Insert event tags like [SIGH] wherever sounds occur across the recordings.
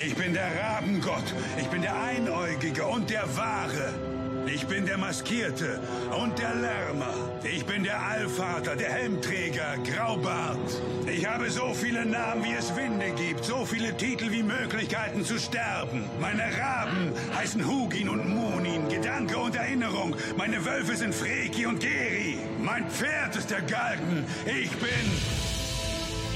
Ich bin der Rabengott. Ich bin der Einäugige und der Wahre. Ich bin der Maskierte und der Lärmer. Ich bin der Allvater, der Helmträger, Graubart. Ich habe so viele Namen, wie es Winde gibt, so viele Titel wie Möglichkeiten zu sterben. Meine Raben heißen Hugin und Munin, Gedanke und Erinnerung. Meine Wölfe sind Freki und Geri. Mein Pferd ist der Galgen. Ich bin...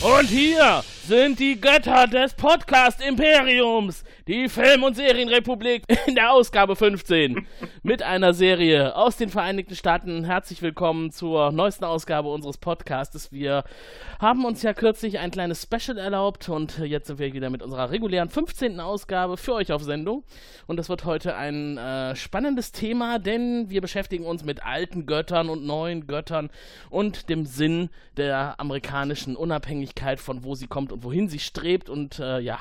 Und hier sind die Götter des Podcast-Imperiums, die Film- und Serienrepublik in der Ausgabe 15 mit einer Serie aus den Vereinigten Staaten. Herzlich willkommen zur neuesten Ausgabe unseres Podcastes. Wir haben uns ja kürzlich ein kleines Special erlaubt und jetzt sind wir wieder mit unserer regulären 15. Ausgabe für euch auf Sendung. Und das wird heute ein äh, spannendes Thema, denn wir beschäftigen uns mit alten Göttern und neuen Göttern und dem Sinn der amerikanischen Unabhängigkeit, von wo sie kommt und wohin sie strebt und äh, ja,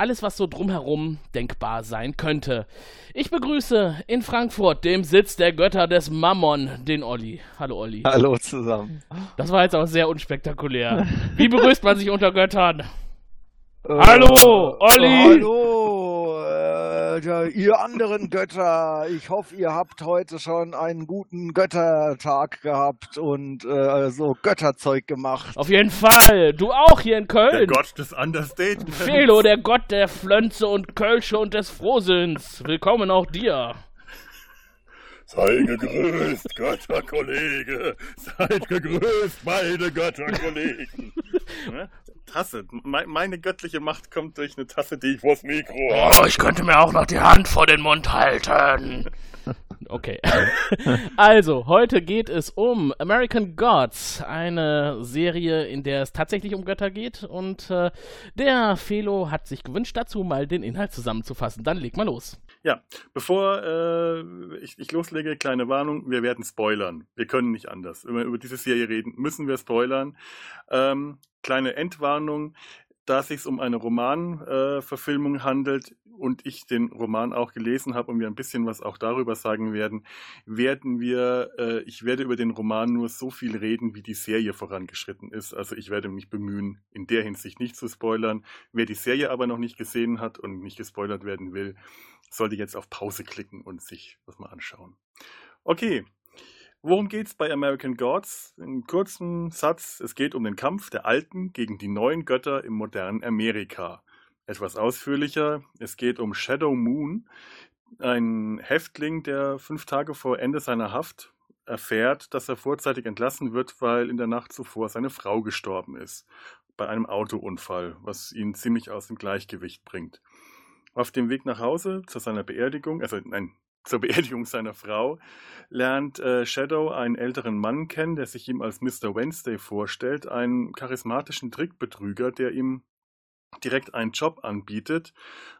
alles, was so drumherum denkbar sein könnte. Ich begrüße in Frankfurt, dem Sitz der Götter des Mammon, den Olli. Hallo Olli. Hallo zusammen. Das war jetzt auch sehr unspektakulär. Wie begrüßt man sich unter Göttern? Hallo, Olli. Hallo, äh, ihr anderen Götter. Ich hoffe, ihr habt heute schon einen guten Göttertag gehabt und äh, so Götterzeug gemacht. Auf jeden Fall. Du auch hier in Der Köln. Gott des Understatements. Felo, der Gott der Flönze und Kölsche und des Frohsinns. Willkommen auch dir. Sei gegrüßt, Götterkollege. Seid [LAUGHS] gegrüßt, meine Götterkollegen. Ne? Tasse. Me- Meine göttliche Macht kommt durch eine Tasse, die ich vors Mikro habe. Oh, ich könnte mir auch noch die Hand vor den Mund halten. [LAUGHS] Okay. [LAUGHS] Also, heute geht es um American Gods, eine Serie, in der es tatsächlich um Götter geht. Und äh, der Felo hat sich gewünscht, dazu mal den Inhalt zusammenzufassen. Dann leg mal los. Ja, bevor äh, ich, ich loslege, kleine Warnung, wir werden spoilern. Wir können nicht anders. Wenn wir über diese Serie reden, müssen wir spoilern. Ähm, kleine Endwarnung, da es sich um eine Romanverfilmung äh, handelt und ich den Roman auch gelesen habe und wir ein bisschen was auch darüber sagen werden, werden wir, äh, ich werde über den Roman nur so viel reden, wie die Serie vorangeschritten ist. Also ich werde mich bemühen, in der Hinsicht nicht zu spoilern. Wer die Serie aber noch nicht gesehen hat und nicht gespoilert werden will, sollte jetzt auf Pause klicken und sich das mal anschauen. Okay, worum geht's bei American Gods? In kurzen Satz, es geht um den Kampf der Alten gegen die neuen Götter im modernen Amerika. Etwas ausführlicher, es geht um Shadow Moon, ein Häftling, der fünf Tage vor Ende seiner Haft erfährt, dass er vorzeitig entlassen wird, weil in der Nacht zuvor seine Frau gestorben ist. Bei einem Autounfall, was ihn ziemlich aus dem Gleichgewicht bringt. Auf dem Weg nach Hause zu seiner Beerdigung, also nein, zur Beerdigung seiner Frau, lernt äh, Shadow einen älteren Mann kennen, der sich ihm als Mr. Wednesday vorstellt, einen charismatischen Trickbetrüger, der ihm direkt einen Job anbietet,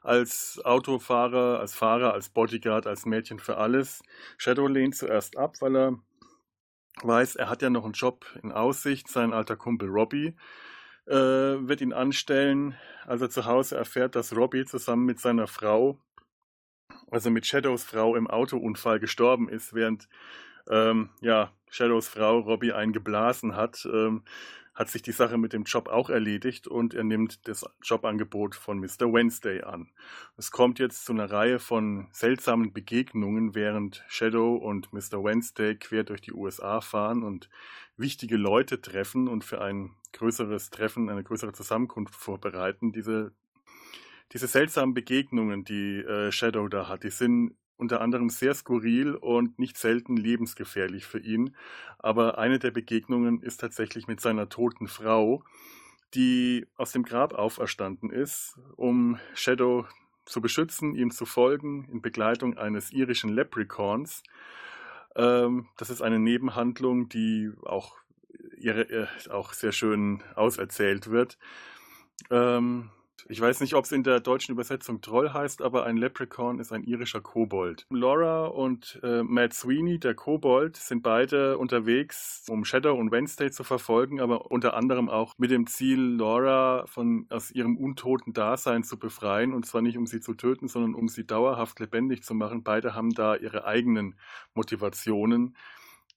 als Autofahrer, als Fahrer, als Bodyguard, als Mädchen für alles. Shadow lehnt zuerst ab, weil er weiß, er hat ja noch einen Job in Aussicht. Sein alter Kumpel Robbie äh, wird ihn anstellen, als er zu Hause erfährt, dass Robbie zusammen mit seiner Frau, also mit Shadows Frau im Autounfall gestorben ist, während ähm, ja, Shadows Frau Robbie einen geblasen hat, ähm, hat sich die Sache mit dem Job auch erledigt und er nimmt das Jobangebot von Mr. Wednesday an. Es kommt jetzt zu einer Reihe von seltsamen Begegnungen, während Shadow und Mr. Wednesday quer durch die USA fahren und wichtige Leute treffen und für ein größeres Treffen, eine größere Zusammenkunft vorbereiten. Diese, diese seltsamen Begegnungen, die äh, Shadow da hat, die sind unter anderem sehr skurril und nicht selten lebensgefährlich für ihn. Aber eine der Begegnungen ist tatsächlich mit seiner toten Frau, die aus dem Grab auferstanden ist, um Shadow zu beschützen, ihm zu folgen, in Begleitung eines irischen Leprechauns. Ähm, das ist eine Nebenhandlung, die auch, ihre, äh, auch sehr schön auserzählt wird. Ähm, Ich weiß nicht, ob es in der deutschen Übersetzung Troll heißt, aber ein Leprechaun ist ein irischer Kobold. Laura und äh, Matt Sweeney, der Kobold, sind beide unterwegs, um Shadow und Wednesday zu verfolgen, aber unter anderem auch mit dem Ziel, Laura von aus ihrem untoten Dasein zu befreien. Und zwar nicht, um sie zu töten, sondern um sie dauerhaft lebendig zu machen. Beide haben da ihre eigenen Motivationen.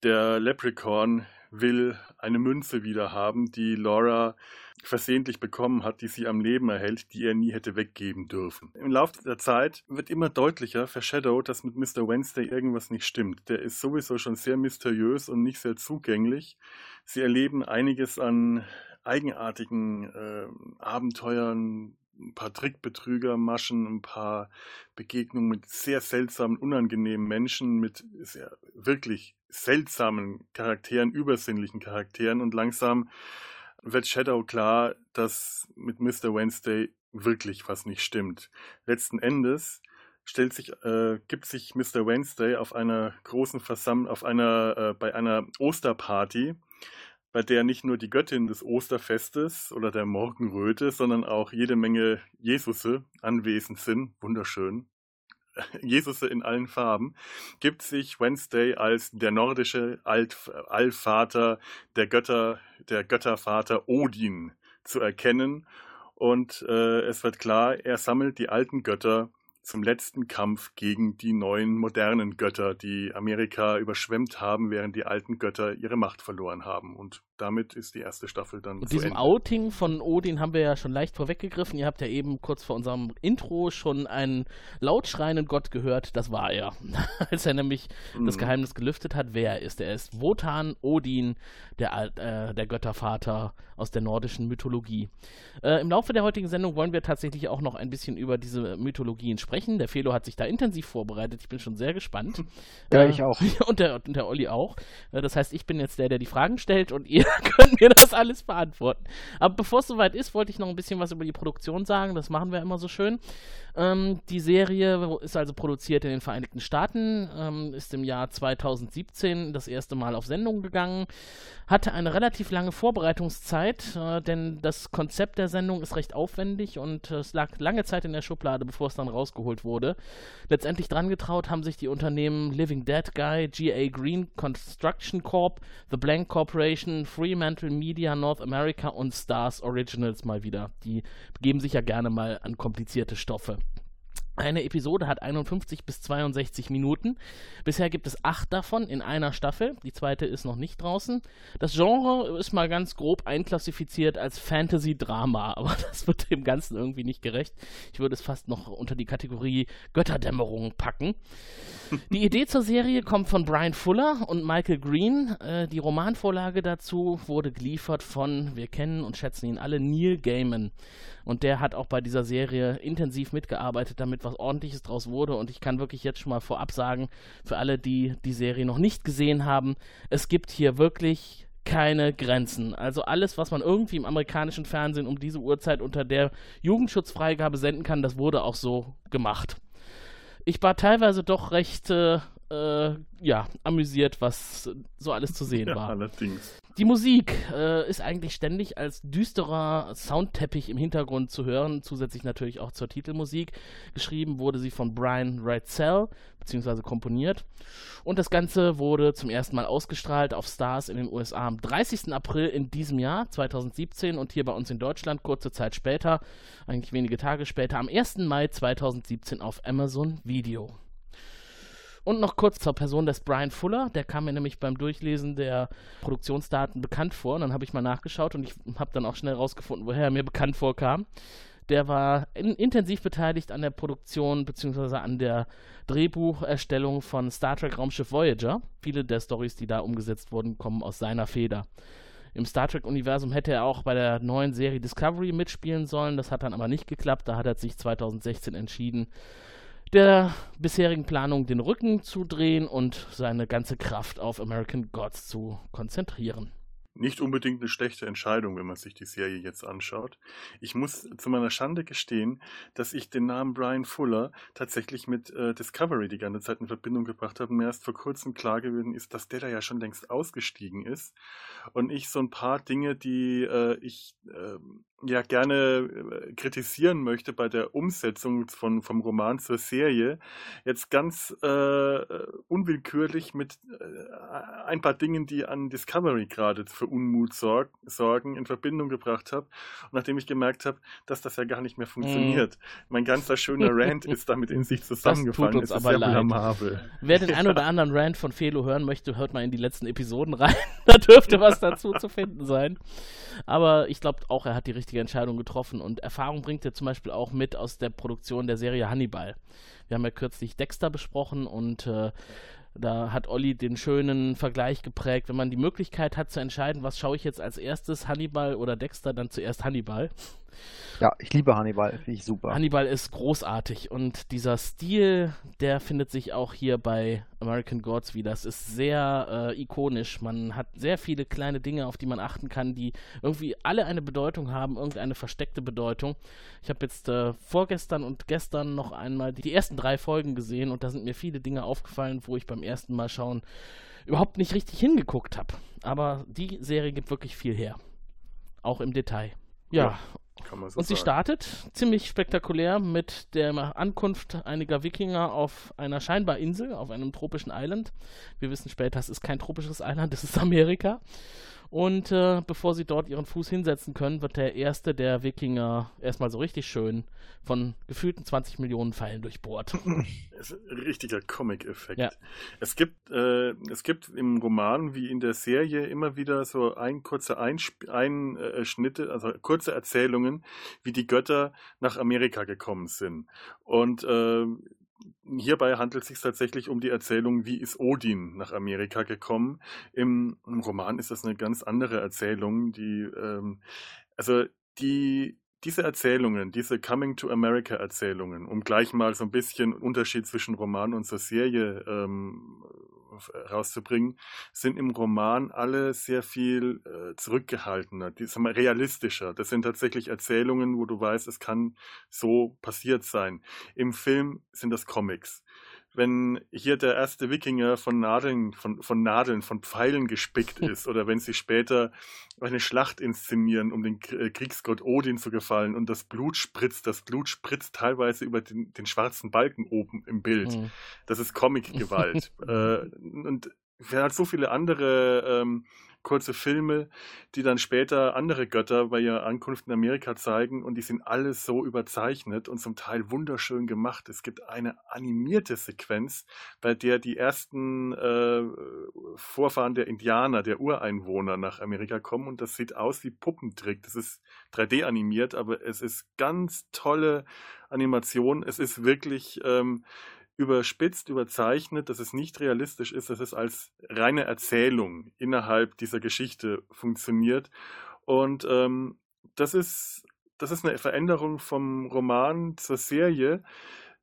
Der Leprechaun will eine Münze wieder haben, die Laura versehentlich bekommen hat, die sie am Leben erhält, die er nie hätte weggeben dürfen. Im Laufe der Zeit wird immer deutlicher für Shadow, dass mit Mr. Wednesday irgendwas nicht stimmt. Der ist sowieso schon sehr mysteriös und nicht sehr zugänglich. Sie erleben einiges an eigenartigen äh, Abenteuern, ein paar Trickbetrügermaschen, ein paar Begegnungen mit sehr seltsamen, unangenehmen Menschen, mit sehr wirklich seltsamen Charakteren, übersinnlichen Charakteren und langsam wird Shadow klar, dass mit Mr. Wednesday wirklich was nicht stimmt. Letzten Endes stellt sich, äh, gibt sich Mr. Wednesday auf einer großen Versammlung, auf einer, äh, bei einer Osterparty, bei der nicht nur die Göttin des Osterfestes oder der Morgenröte, sondern auch jede Menge Jesusse anwesend sind. Wunderschön. [LAUGHS] Jesusse in allen Farben, gibt sich Wednesday als der nordische Alt Allvater der Götter, der Göttervater Odin zu erkennen. Und äh, es wird klar, er sammelt die alten Götter zum letzten Kampf gegen die neuen modernen Götter, die Amerika überschwemmt haben, während die alten Götter ihre Macht verloren haben. Und damit ist die erste Staffel dann Und zu diesem Ende. Outing von Odin haben wir ja schon leicht vorweggegriffen. Ihr habt ja eben kurz vor unserem Intro schon einen laut schreienden Gott gehört. Das war er. [LAUGHS] Als er nämlich das Mhm. Geheimnis gelüftet hat, wer er ist. Er ist Wotan Odin, der, Al- äh, der Göttervater aus der nordischen Mythologie. Äh, Im Laufe der heutigen Sendung wollen wir tatsächlich auch noch ein bisschen über diese Mythologien sprechen. Der Felo hat sich da intensiv vorbereitet. Ich bin schon sehr gespannt. Ja, Äh, ich auch. [LAUGHS] Und der, und der Olli auch. Äh, Das heißt, ich bin jetzt der, der die Fragen stellt und ihr [LAUGHS] könnt mir das alles beantworten. Aber bevor es soweit ist, wollte ich noch ein bisschen was über die Produktion sagen. Das machen wir immer so schön. Ähm, die Serie ist also produziert in den Vereinigten Staaten, ähm, ist im Jahr 2017 das erste Mal auf Sendung gegangen, hatte eine relativ lange Vorbereitungszeit, äh, denn das Konzept der Sendung ist recht aufwendig und äh, es lag lange Zeit in der Schublade, bevor es dann rausgeholt wurde. Letztendlich dran getraut haben sich die Unternehmen Living Dead Guy, G.A. Green Construction Corp, The Blank Corporation, Fremantle Media North America und Stars Originals mal wieder. Die begeben sich ja gerne mal an komplizierte Stoffe. Eine Episode hat 51 bis 62 Minuten. Bisher gibt es acht davon in einer Staffel. Die zweite ist noch nicht draußen. Das Genre ist mal ganz grob einklassifiziert als Fantasy-Drama, [LAUGHS] aber das wird dem Ganzen irgendwie nicht gerecht. Ich würde es fast noch unter die Kategorie Götterdämmerung packen. Die Idee zur Serie kommt von Brian Fuller und Michael Green. Äh, die Romanvorlage dazu wurde geliefert von, wir kennen und schätzen ihn alle, Neil Gaiman. Und der hat auch bei dieser Serie intensiv mitgearbeitet, damit was Ordentliches draus wurde. Und ich kann wirklich jetzt schon mal vorab sagen, für alle, die die Serie noch nicht gesehen haben, es gibt hier wirklich keine Grenzen. Also alles, was man irgendwie im amerikanischen Fernsehen um diese Uhrzeit unter der Jugendschutzfreigabe senden kann, das wurde auch so gemacht. Ich war teilweise doch recht äh, äh, ja, amüsiert, was so alles zu sehen Ja, war. allerdings. Die Musik äh, ist eigentlich ständig als düsterer Soundteppich im Hintergrund zu hören, zusätzlich natürlich auch zur Titelmusik. Geschrieben wurde sie von Brian Reitzell, beziehungsweise komponiert. Und das Ganze wurde zum ersten Mal ausgestrahlt auf Stars in den USA am 30. April in diesem Jahr, 2017, und hier bei uns in Deutschland kurze Zeit später, eigentlich wenige Tage später, am 1. Mai 2017 auf Amazon Video. Und noch kurz zur Person des Brian Fuller. Der kam mir nämlich beim Durchlesen der Produktionsdaten bekannt vor. Und dann habe ich mal nachgeschaut und ich habe dann auch schnell rausgefunden, woher er mir bekannt vorkam. Der war in, intensiv beteiligt an der Produktion bzw. an der Drehbucherstellung von Star Trek Raumschiff Voyager. Viele der Stories, die da umgesetzt wurden, kommen aus seiner Feder. Im Star Trek-Universum hätte er auch bei der neuen Serie Discovery mitspielen sollen. Das hat dann aber nicht geklappt. Da hat er sich 2016 entschieden, der bisherigen Planung den Rücken zu drehen und seine ganze Kraft auf American Gods zu konzentrieren. Nicht unbedingt eine schlechte Entscheidung, wenn man sich die Serie jetzt anschaut. Ich muss zu meiner Schande gestehen, dass ich den Namen Brian Fuller tatsächlich mit äh, Discovery die ganze Zeit in Verbindung gebracht habe. Mir erst vor kurzem klar geworden ist, dass der da ja schon längst ausgestiegen ist. Und ich so ein paar Dinge, die äh, ich äh, ja gerne äh, kritisieren möchte bei der Umsetzung von, vom Roman zur Serie, jetzt ganz äh, unwillkürlich mit äh, ein paar Dingen, die an Discovery gerade für Unmut sorg, sorgen, in Verbindung gebracht habe. Und nachdem ich gemerkt habe, dass das ja gar nicht mehr funktioniert. Mm. Mein ganzer schöner Rant ist damit in sich zusammengefallen. [LAUGHS] Das tut uns aber leid. Wer den ein [LAUGHS] oder anderen Rant von Felo hören möchte, hört mal in die letzten Episoden rein. [LAUGHS] da dürfte was dazu zu finden sein. Aber ich glaube auch, er hat die richtige Entscheidung getroffen und Erfahrung bringt er zum Beispiel auch mit aus der Produktion der Serie Hannibal. Wir haben ja kürzlich Dexter besprochen und äh, da hat Olli den schönen Vergleich geprägt. Wenn man die Möglichkeit hat zu entscheiden, was schaue ich jetzt als erstes, Hannibal oder Dexter, dann zuerst Hannibal. Ja, ich liebe Hannibal, finde ich super. Hannibal ist großartig und dieser Stil, der findet sich auch hier bei American Gods wieder. Es ist sehr äh, ikonisch. Man hat sehr viele kleine Dinge, auf die man achten kann, die irgendwie alle eine Bedeutung haben, irgendeine versteckte Bedeutung. Ich habe jetzt äh, vorgestern und gestern noch einmal die, die ersten drei Folgen gesehen und da sind mir viele Dinge aufgefallen, wo ich beim ersten Mal schauen überhaupt nicht richtig hingeguckt habe. Aber die Serie gibt wirklich viel her. Auch im Detail. Ja, ja so und sie sagen. startet ziemlich spektakulär mit der Ankunft einiger Wikinger auf einer scheinbar Insel, auf einem tropischen Island. Wir wissen später, es ist kein tropisches Island, [LAUGHS] es ist Amerika. Und äh, bevor sie dort ihren Fuß hinsetzen können, wird der erste der Wikinger erstmal so richtig schön von gefühlten 20 Millionen Pfeilen durchbohrt. [LAUGHS] Das ist ein richtiger Comic-Effekt. Ja. Es, gibt, äh, es gibt im Roman wie in der Serie immer wieder so ein kurze Einschnitte, also kurze Erzählungen, wie die Götter nach Amerika gekommen sind. Und äh, Hierbei handelt es sich tatsächlich um die Erzählung, wie ist Odin nach Amerika gekommen. Im, im Roman ist das eine ganz andere Erzählung, die, ähm, also die, diese Erzählungen, diese Coming to America Erzählungen, um gleich mal so ein bisschen Unterschied zwischen Roman und zur Serie ähm, rauszubringen, sind im Roman alle sehr viel äh, zurückgehaltener, die, sagen wir, realistischer. Das sind tatsächlich Erzählungen, wo du weißt, es kann so passiert sein. Im Film sind das Comics wenn hier der erste Wikinger von Nadeln, von, von Nadeln, von Pfeilen gespickt [LAUGHS] ist, oder wenn sie später eine Schlacht inszenieren, um den äh, Kriegsgott Odin zu gefallen und das Blut spritzt, das Blut spritzt teilweise über den, den schwarzen Balken oben im Bild. Mhm. Das ist Comic-Gewalt. [LAUGHS] äh, und er hat so viele andere ähm, kurze Filme, die dann später andere Götter bei ihrer Ankunft in Amerika zeigen und die sind alles so überzeichnet und zum Teil wunderschön gemacht. Es gibt eine animierte Sequenz, bei der die ersten äh, Vorfahren der Indianer, der Ureinwohner nach Amerika kommen und das sieht aus wie Puppentrick. Das ist 3D animiert, aber es ist ganz tolle Animation. Es ist wirklich ähm, überspitzt, überzeichnet, dass es nicht realistisch ist, dass es als reine Erzählung innerhalb dieser Geschichte funktioniert. Und ähm, das ist das ist eine Veränderung vom Roman zur Serie.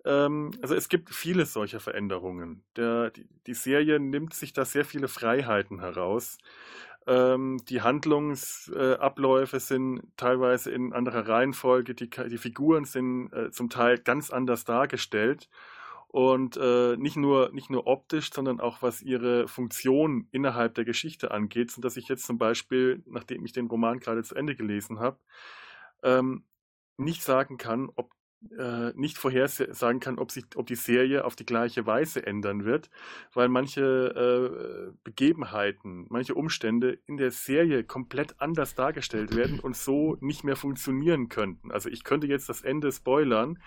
Ähm, also es gibt viele solcher Veränderungen. Der, die, die, Serie nimmt sich da sehr viele Freiheiten heraus. Ähm, die Handlungsabläufe sind teilweise in anderer Reihenfolge. Die, die Figuren sind äh, zum Teil ganz anders dargestellt und äh, nicht nur nicht nur optisch, sondern auch was ihre Funktion innerhalb der Geschichte angeht, so dass ich jetzt zum Beispiel, nachdem ich den Roman gerade zu Ende gelesen habe, ähm, nicht sagen kann, ob äh, nicht vorhersagen kann, ob sich, ob die Serie auf die gleiche Weise ändern wird, weil manche äh, Begebenheiten, manche Umstände in der Serie komplett anders dargestellt werden und so nicht mehr funktionieren könnten. Also ich könnte jetzt das Ende spoilern,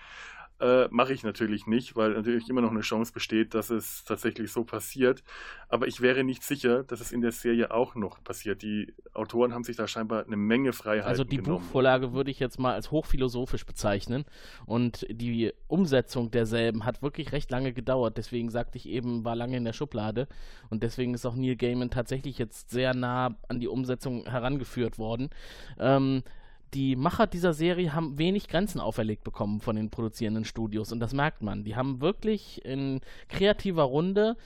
äh, Mache ich natürlich nicht, weil natürlich immer noch eine Chance besteht, dass es tatsächlich so passiert. Aber ich wäre nicht sicher, dass es in der Serie auch noch passiert. Die Autoren haben sich da scheinbar eine Menge Freiheit. Also die genommen. Buchvorlage würde ich jetzt mal als hochphilosophisch bezeichnen. Und die Umsetzung derselben hat wirklich recht lange gedauert. Deswegen sagte ich eben, war lange in der Schublade. Und deswegen ist auch Neil Gaiman tatsächlich jetzt sehr nah an die Umsetzung herangeführt worden. Ähm, die Macher dieser Serie haben wenig Grenzen auferlegt bekommen von den produzierenden Studios und das merkt man. Die haben wirklich in kreativer Runde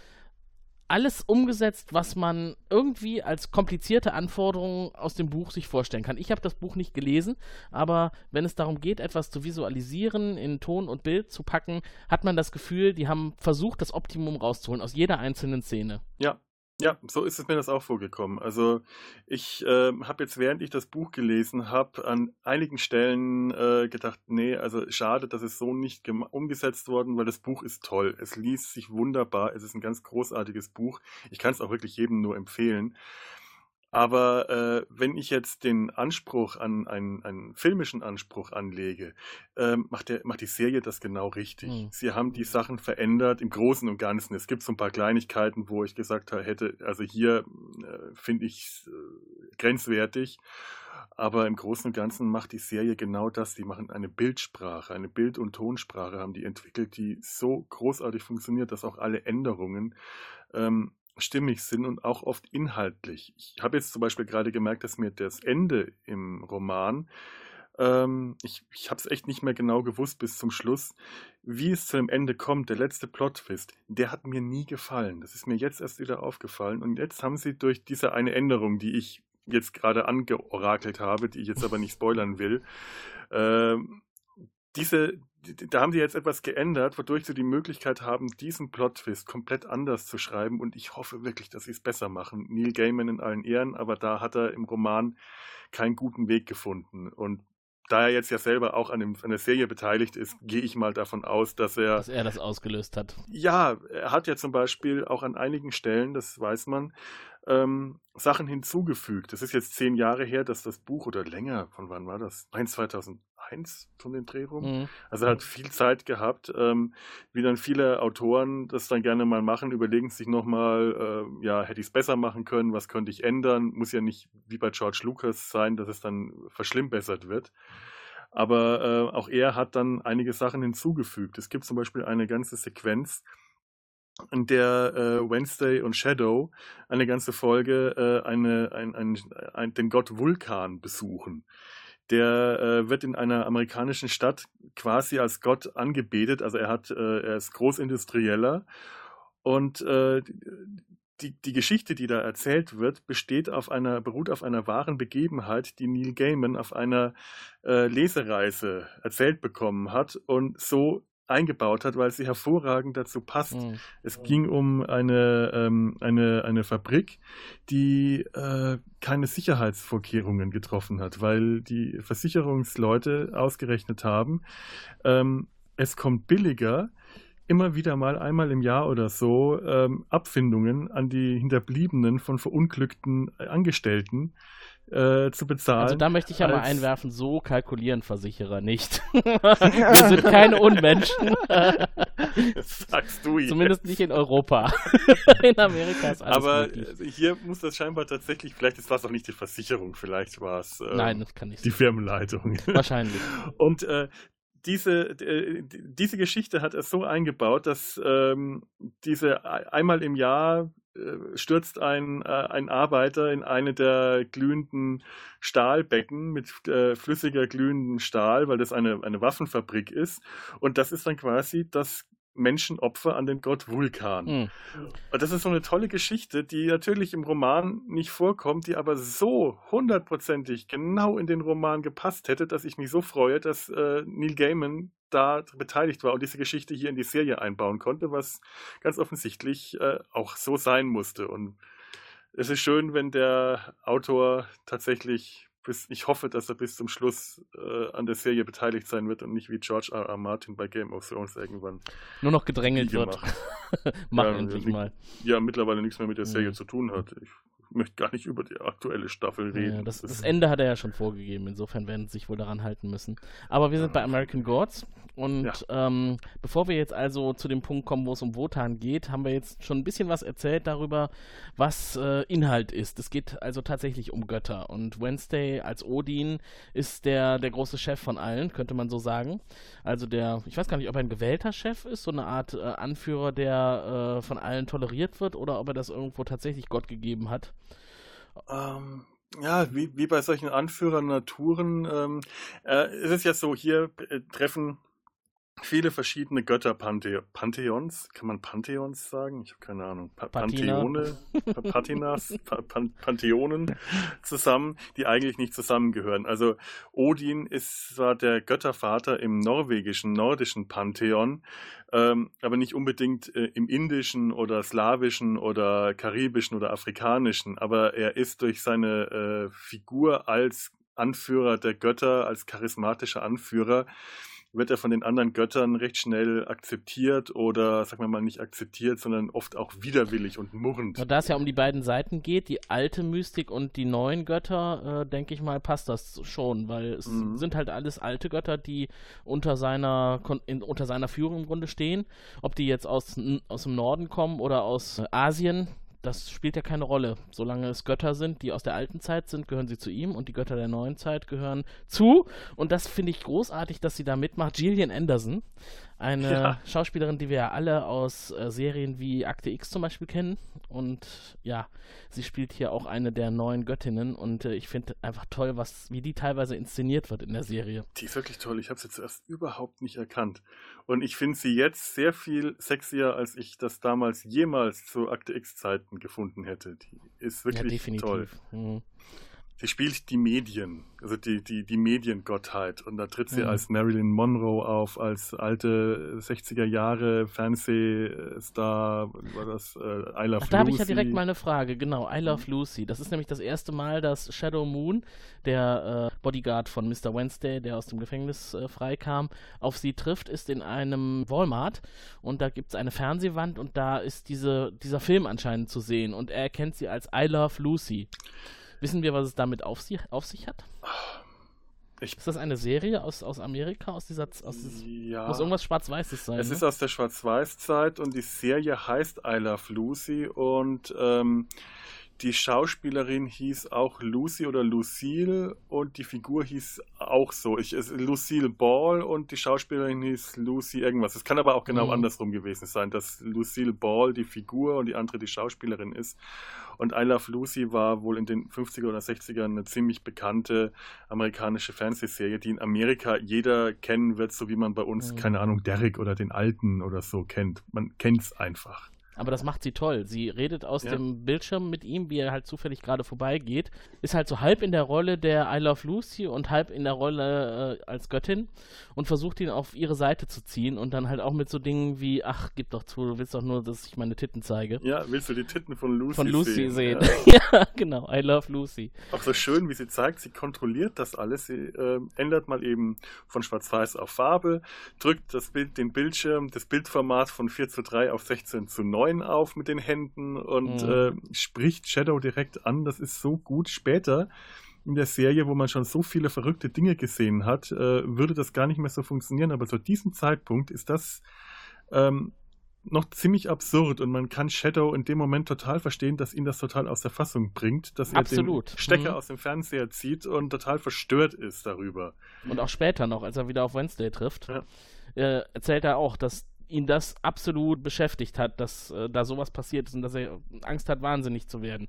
alles umgesetzt, was man irgendwie als komplizierte Anforderungen aus dem Buch sich vorstellen kann. Ich habe das Buch nicht gelesen, aber wenn es darum geht, etwas zu visualisieren, in Ton und Bild zu packen, hat man das Gefühl, die haben versucht, das Optimum rauszuholen aus jeder einzelnen Szene. Ja, Ja, so ist es mir das auch vorgekommen. Also ich äh, habe jetzt, während ich das Buch gelesen habe, an einigen Stellen äh, gedacht, nee, also schade, dass es so nicht umgesetzt worden, weil das Buch ist toll. Es liest sich wunderbar. Es ist ein ganz großartiges Buch. Ich kann es auch wirklich jedem nur empfehlen. Aber äh, wenn ich jetzt den Anspruch an einen, einen filmischen Anspruch anlege, äh, macht, der, macht die Serie das genau richtig. Mhm. Sie haben die Sachen verändert im Großen und Ganzen. Es gibt so ein paar Kleinigkeiten, wo ich gesagt hätte, also hier äh, finde ich äh, grenzwertig. Aber im Großen und Ganzen macht die Serie genau das. Die machen eine Bildsprache, eine Bild- und Tonsprache haben die entwickelt, die so großartig funktioniert, dass auch alle Änderungen ähm, stimmig sind und auch oft inhaltlich. Ich habe jetzt zum Beispiel gerade gemerkt, dass mir das Ende im Roman, ähm, ich, ich habe es echt nicht mehr genau gewusst bis zum Schluss, wie es zu dem Ende kommt, der letzte Plot-Twist, der hat mir nie gefallen. Das ist mir jetzt erst wieder aufgefallen. Und jetzt haben sie durch diese eine Änderung, die ich jetzt gerade angeorakelt habe, die ich jetzt aber nicht spoilern will, ähm, diese, da haben sie jetzt etwas geändert, wodurch sie die Möglichkeit haben, diesen Plot-Twist komplett anders zu schreiben und ich hoffe wirklich, dass sie es besser machen. Neil Gaiman in allen Ehren, aber da hat er im Roman keinen guten Weg gefunden und da er jetzt ja selber auch an, dem, an, der Serie beteiligt ist, gehe ich mal davon aus, dass er. Dass er das ausgelöst hat. Ja, er hat ja zum Beispiel auch an einigen Stellen, das weiß man, ähm, Sachen hinzugefügt. Das ist jetzt zehn Jahre her, dass das Buch oder länger, von wann war das? Nein, 2000, 1 von den Dreh rum. Mhm. Also er hat viel Zeit gehabt, ähm, wie dann viele Autoren das dann gerne mal machen, überlegen sich nochmal, äh, ja, hätte ich es besser machen können, was könnte ich ändern? Muss ja nicht wie bei George Lucas sein, dass es dann verschlimmbessert wird. Aber äh, auch er hat dann einige Sachen hinzugefügt. Es gibt zum Beispiel eine ganze Sequenz, in der äh, Wednesday und Shadow eine ganze Folge äh, eine, ein, ein, ein, den Gott Vulkan besuchen der äh, wird in einer amerikanischen Stadt quasi als Gott angebetet. Also er hat, äh, er ist Großindustrieller und äh, die, die Geschichte, die da erzählt wird, besteht auf einer, beruht auf einer wahren Begebenheit, die Neil Gaiman auf einer äh, Lesereise erzählt bekommen hat und so eingebaut hat, weil sie hervorragend dazu passt. Mhm. Es ging um eine, ähm, eine, eine Fabrik, die äh, keine Sicherheitsvorkehrungen getroffen hat, weil die Versicherungsleute ausgerechnet haben, ähm, es kommt billiger, immer wieder mal einmal im Jahr oder so ähm, Abfindungen an die Hinterbliebenen von verunglückten Angestellten äh, zu bezahlen. Also da möchte ich ja mal einwerfen, so kalkulieren Versicherer nicht. [LAUGHS] Wir sind keine [LAUGHS] Unmenschen. das sagst du hier. Zumindest nicht in Europa. [LAUGHS] in Amerika ist alles Aber möglich. Also hier muss das scheinbar tatsächlich, vielleicht war es auch nicht die Versicherung, vielleicht war es ähm, Nein, das kann nicht die Firmenleitung. Wahrscheinlich. Und äh, diese, äh, diese Geschichte hat er so eingebaut, dass ähm, diese einmal im Jahr äh, stürzt ein, äh, ein Arbeiter in eine der glühenden Stahlbecken mit äh, flüssiger glühenden Stahl, weil das eine, eine Waffenfabrik ist. Und das ist dann quasi das Menschenopfer an den Gott Vulkan. Mhm. Und das ist so eine tolle Geschichte, die natürlich im Roman nicht vorkommt, die aber so hundertprozentig genau in den Roman gepasst hätte, dass ich mich so freue, dass äh, Neil Gaiman da beteiligt war und diese Geschichte hier in die Serie einbauen konnte, was ganz offensichtlich äh, auch so sein musste. Und es ist schön, wenn der Autor tatsächlich bis, ich hoffe, dass er bis zum Schluss äh, an der Serie beteiligt sein wird und nicht wie George R. R. Martin bei Game of Thrones irgendwann. Nur noch gedrängelt wird. Mach [LAUGHS] ja, endlich mal. Ja, mittlerweile nichts mehr mit der Serie mhm. zu tun hat. Ich möchte gar nicht über die aktuelle Staffel reden. Ja, das, das, Ende hat er ja schon vorgegeben, insofern werden sie sich wohl daran halten müssen. Aber wir sind bei American Gods und ja. ähm, bevor wir jetzt also zu dem Punkt kommen, wo es um Wotan geht, haben wir jetzt schon ein bisschen was erzählt darüber, was äh, Inhalt ist. Es geht also tatsächlich um Götter und Wednesday als Odin ist der, der große Chef von allen, könnte man so sagen. Also der, ich weiß gar nicht, ob er ein gewählter Chef ist, so eine Art äh, Anführer, der äh, von allen toleriert wird oder ob er das irgendwo tatsächlich Gott gegeben hat. Ähm, ja, wie, wie bei solchen Anführern Naturen. Ähm, äh, es ist ja so, hier äh, treffen viele verschiedene Götter-Pantheons. Kann man Pantheons sagen? Ich habe keine Ahnung. Pa Pantheone, Patinas, pa Pan Pantheonen zusammen, die eigentlich nicht zusammengehören. Also Odin ist zwar der Göttervater im norwegischen, nordischen Pantheon, ähm, aber nicht unbedingt äh, im indischen oder slawischen oder karibischen oder afrikanischen. Aber er ist durch seine äh, Figur als Anführer der Götter, als charismatischer Anführer, wird er von den anderen Göttern recht schnell akzeptiert oder, sagen wir mal, nicht akzeptiert, sondern oft auch widerwillig und murrend. Da es ja um die beiden Seiten geht, die alte Mystik und die neuen Götter, äh, denke ich mal, passt das schon, weil es mhm. sind halt alles alte Götter, die unter seiner, in, unter seiner Führung im Grunde stehen. Ob die jetzt aus, aus dem Norden kommen oder aus Asien, das spielt ja keine Rolle. Solange es Götter sind, die aus der alten Zeit sind, gehören sie zu ihm und die Götter der neuen Zeit gehören zu. Und das finde ich großartig, dass sie da mitmacht. Gillian Anderson, eine ja. Schauspielerin, die wir ja alle aus äh, Serien wie Akte X zum Beispiel kennen. Und ja, sie spielt hier auch eine der neuen Göttinnen. Und äh, ich finde einfach toll, was, wie die teilweise inszeniert wird in der Serie. Die ist wirklich toll. Ich habe sie zuerst überhaupt nicht erkannt. Und ich finde sie jetzt sehr viel sexier, als ich das damals jemals zu Akte X-Zeiten gefunden hätte. Die ist wirklich ja, definitiv. toll. Mhm. Sie spielt die Medien, also die, die, die Mediengottheit. Und da tritt sie mhm. als Marilyn Monroe auf, als alte 60er Jahre Fernsehstar, war das äh, I Love Ach, Da habe ich ja direkt mal eine Frage, genau, I Love mhm. Lucy. Das ist nämlich das erste Mal, dass Shadow Moon, der äh, Bodyguard von Mr. Wednesday, der aus dem Gefängnis äh, freikam, auf sie trifft, ist in einem Walmart und da gibt es eine Fernsehwand und da ist diese, dieser Film anscheinend zu sehen und er erkennt sie als I Love Lucy. Wissen wir, was es damit auf, sie, auf sich hat? Ich ist das eine Serie aus, aus Amerika, aus dieser aus dieses, ja. muss irgendwas Schwarz-Weißes sein? Es ne? ist aus der Schwarz-Weiß-Zeit und die Serie heißt I Love Lucy und ähm, die Schauspielerin hieß auch Lucy oder Lucille und die Figur hieß auch so. Ich, es, Lucille Ball und die Schauspielerin hieß Lucy irgendwas. Es kann aber auch genau mhm. andersrum gewesen sein, dass Lucille Ball die Figur und die andere die Schauspielerin ist. Und I Love Lucy war wohl in den 50er oder 60er eine ziemlich bekannte amerikanische Fernsehserie, die in Amerika jeder kennen wird, so wie man bei uns, mhm. keine Ahnung, Derek oder den Alten oder so kennt. Man kennt es einfach. Aber das macht sie toll. Sie redet aus ja. dem Bildschirm mit ihm, wie er halt zufällig gerade vorbeigeht. Ist halt so halb in der Rolle der I Love Lucy und halb in der Rolle äh, als Göttin und versucht ihn auf ihre Seite zu ziehen und dann halt auch mit so Dingen wie, ach, gib doch zu, du willst doch nur, dass ich meine Titten zeige. Ja, willst du die Titten von Lucy, von Lucy sehen? sehen. Ja. [LAUGHS] ja. genau. I Love Lucy. Auch so schön, wie sie zeigt, sie kontrolliert das alles. Sie äh, ändert mal eben von Schwarz-Weiß auf Farbe, drückt das Bild, den Bildschirm, das Bildformat von 4 zu 3 auf 16 zu 9 auf mit den Händen und mhm. äh, spricht Shadow direkt an. Das ist so gut. Später in der Serie, wo man schon so viele verrückte Dinge gesehen hat, äh, würde das gar nicht mehr so funktionieren. Aber zu diesem Zeitpunkt ist das ähm, noch ziemlich absurd und man kann Shadow in dem Moment total verstehen, dass ihn das total aus der Fassung bringt, dass er Absolut. den Stecker mhm. aus dem Fernseher zieht und total verstört ist darüber. Und auch später noch, als er wieder auf Wednesday trifft, ja. äh, erzählt er auch, dass ihn das absolut beschäftigt hat, dass äh, da sowas passiert ist und dass er Angst hat, wahnsinnig zu werden.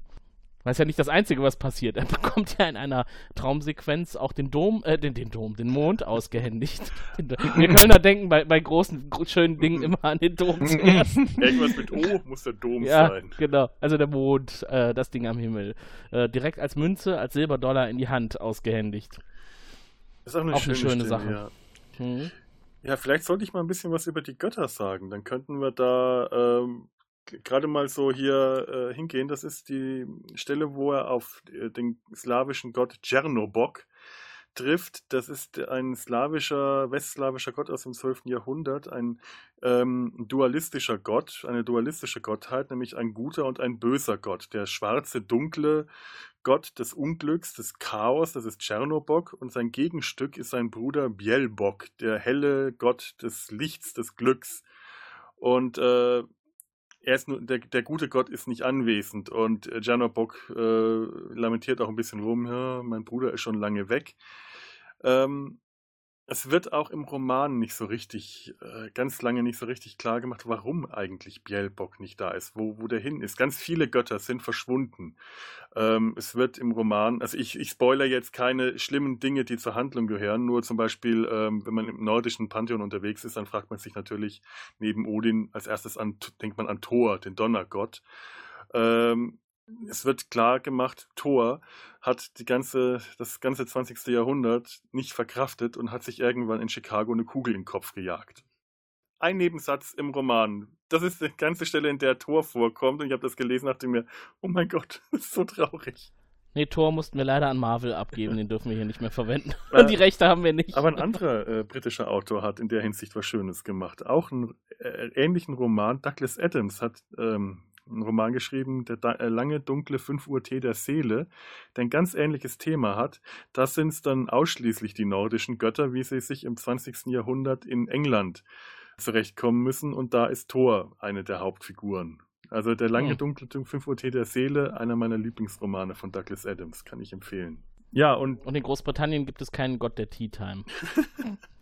Das ist ja nicht das Einzige, was passiert. Er [LAUGHS] bekommt ja in einer Traumsequenz auch den Dom, äh, den, den Dom, den Mond ausgehändigt. [LAUGHS] Wir Kölner denken bei, bei großen, schönen Dingen immer an den Dom [LAUGHS] zuerst. Irgendwas mit O muss der Dom ja, sein. genau. Also der Mond, äh, das Ding am Himmel. Äh, direkt als Münze, als Silberdollar in die Hand ausgehändigt. Das ist auch eine, auch schöne, eine schöne Sache. Ja. Hm. Ja, vielleicht sollte ich mal ein bisschen was über die Götter sagen. Dann könnten wir da ähm, gerade mal so hier äh, hingehen. Das ist die Stelle, wo er auf äh, den slawischen Gott Tschernobok trifft. Das ist ein slawischer, westslawischer Gott aus dem 12. Jahrhundert, ein ähm, dualistischer Gott, eine dualistische Gottheit, nämlich ein guter und ein böser Gott. Der schwarze, dunkle Gott des Unglücks, des Chaos, das ist Tschernobok, und sein Gegenstück ist sein Bruder Bielbok, der helle Gott des Lichts, des Glücks. Und äh, er ist nur, der, der gute Gott ist nicht anwesend und äh, Janobok äh, lamentiert auch ein bisschen rum, ja, mein Bruder ist schon lange weg. Ähm, es wird auch im Roman nicht so richtig, äh, ganz lange nicht so richtig klar gemacht, warum eigentlich Bielbock nicht da ist, wo, wo der hin ist. Ganz viele Götter sind verschwunden. Ähm, es wird im Roman, also ich, ich spoiler jetzt keine schlimmen Dinge, die zur Handlung gehören, nur zum Beispiel, ähm, wenn man im nordischen Pantheon unterwegs ist, dann fragt man sich natürlich neben Odin als erstes an, denkt man an Thor, den Donnergott. Ähm, es wird klar gemacht, Thor hat die ganze, das ganze 20. Jahrhundert nicht verkraftet und hat sich irgendwann in Chicago eine Kugel in den Kopf gejagt. Ein Nebensatz im Roman. Das ist die ganze Stelle, in der Thor vorkommt. Und ich habe das gelesen, dachte mir, oh mein Gott, [LAUGHS] das ist so traurig. Nee, Thor mussten wir leider an Marvel abgeben, den dürfen wir hier nicht mehr verwenden. [LAUGHS] Und die Rechte haben wir nicht. Aber ein anderer äh, britischer Autor hat in der Hinsicht was Schönes gemacht. Auch einen äh, ähnlichen Roman. Douglas Adams hat ähm, einen Roman geschrieben, der äh, lange dunkle 5 Uhr Tee der Seele, der ein ganz ähnliches Thema hat. Das sind es dann ausschließlich die nordischen Götter, wie sie sich im 20. Jahrhundert in England zurechtkommen müssen. Und da ist Thor eine der Hauptfiguren. Also der lange hm. dunkle 5 Uhr Tee der Seele, einer meiner Lieblingsromane von Douglas Adams, kann ich empfehlen. Ja, und. Und in Großbritannien gibt es keinen Gott der Tea Time. [LAUGHS]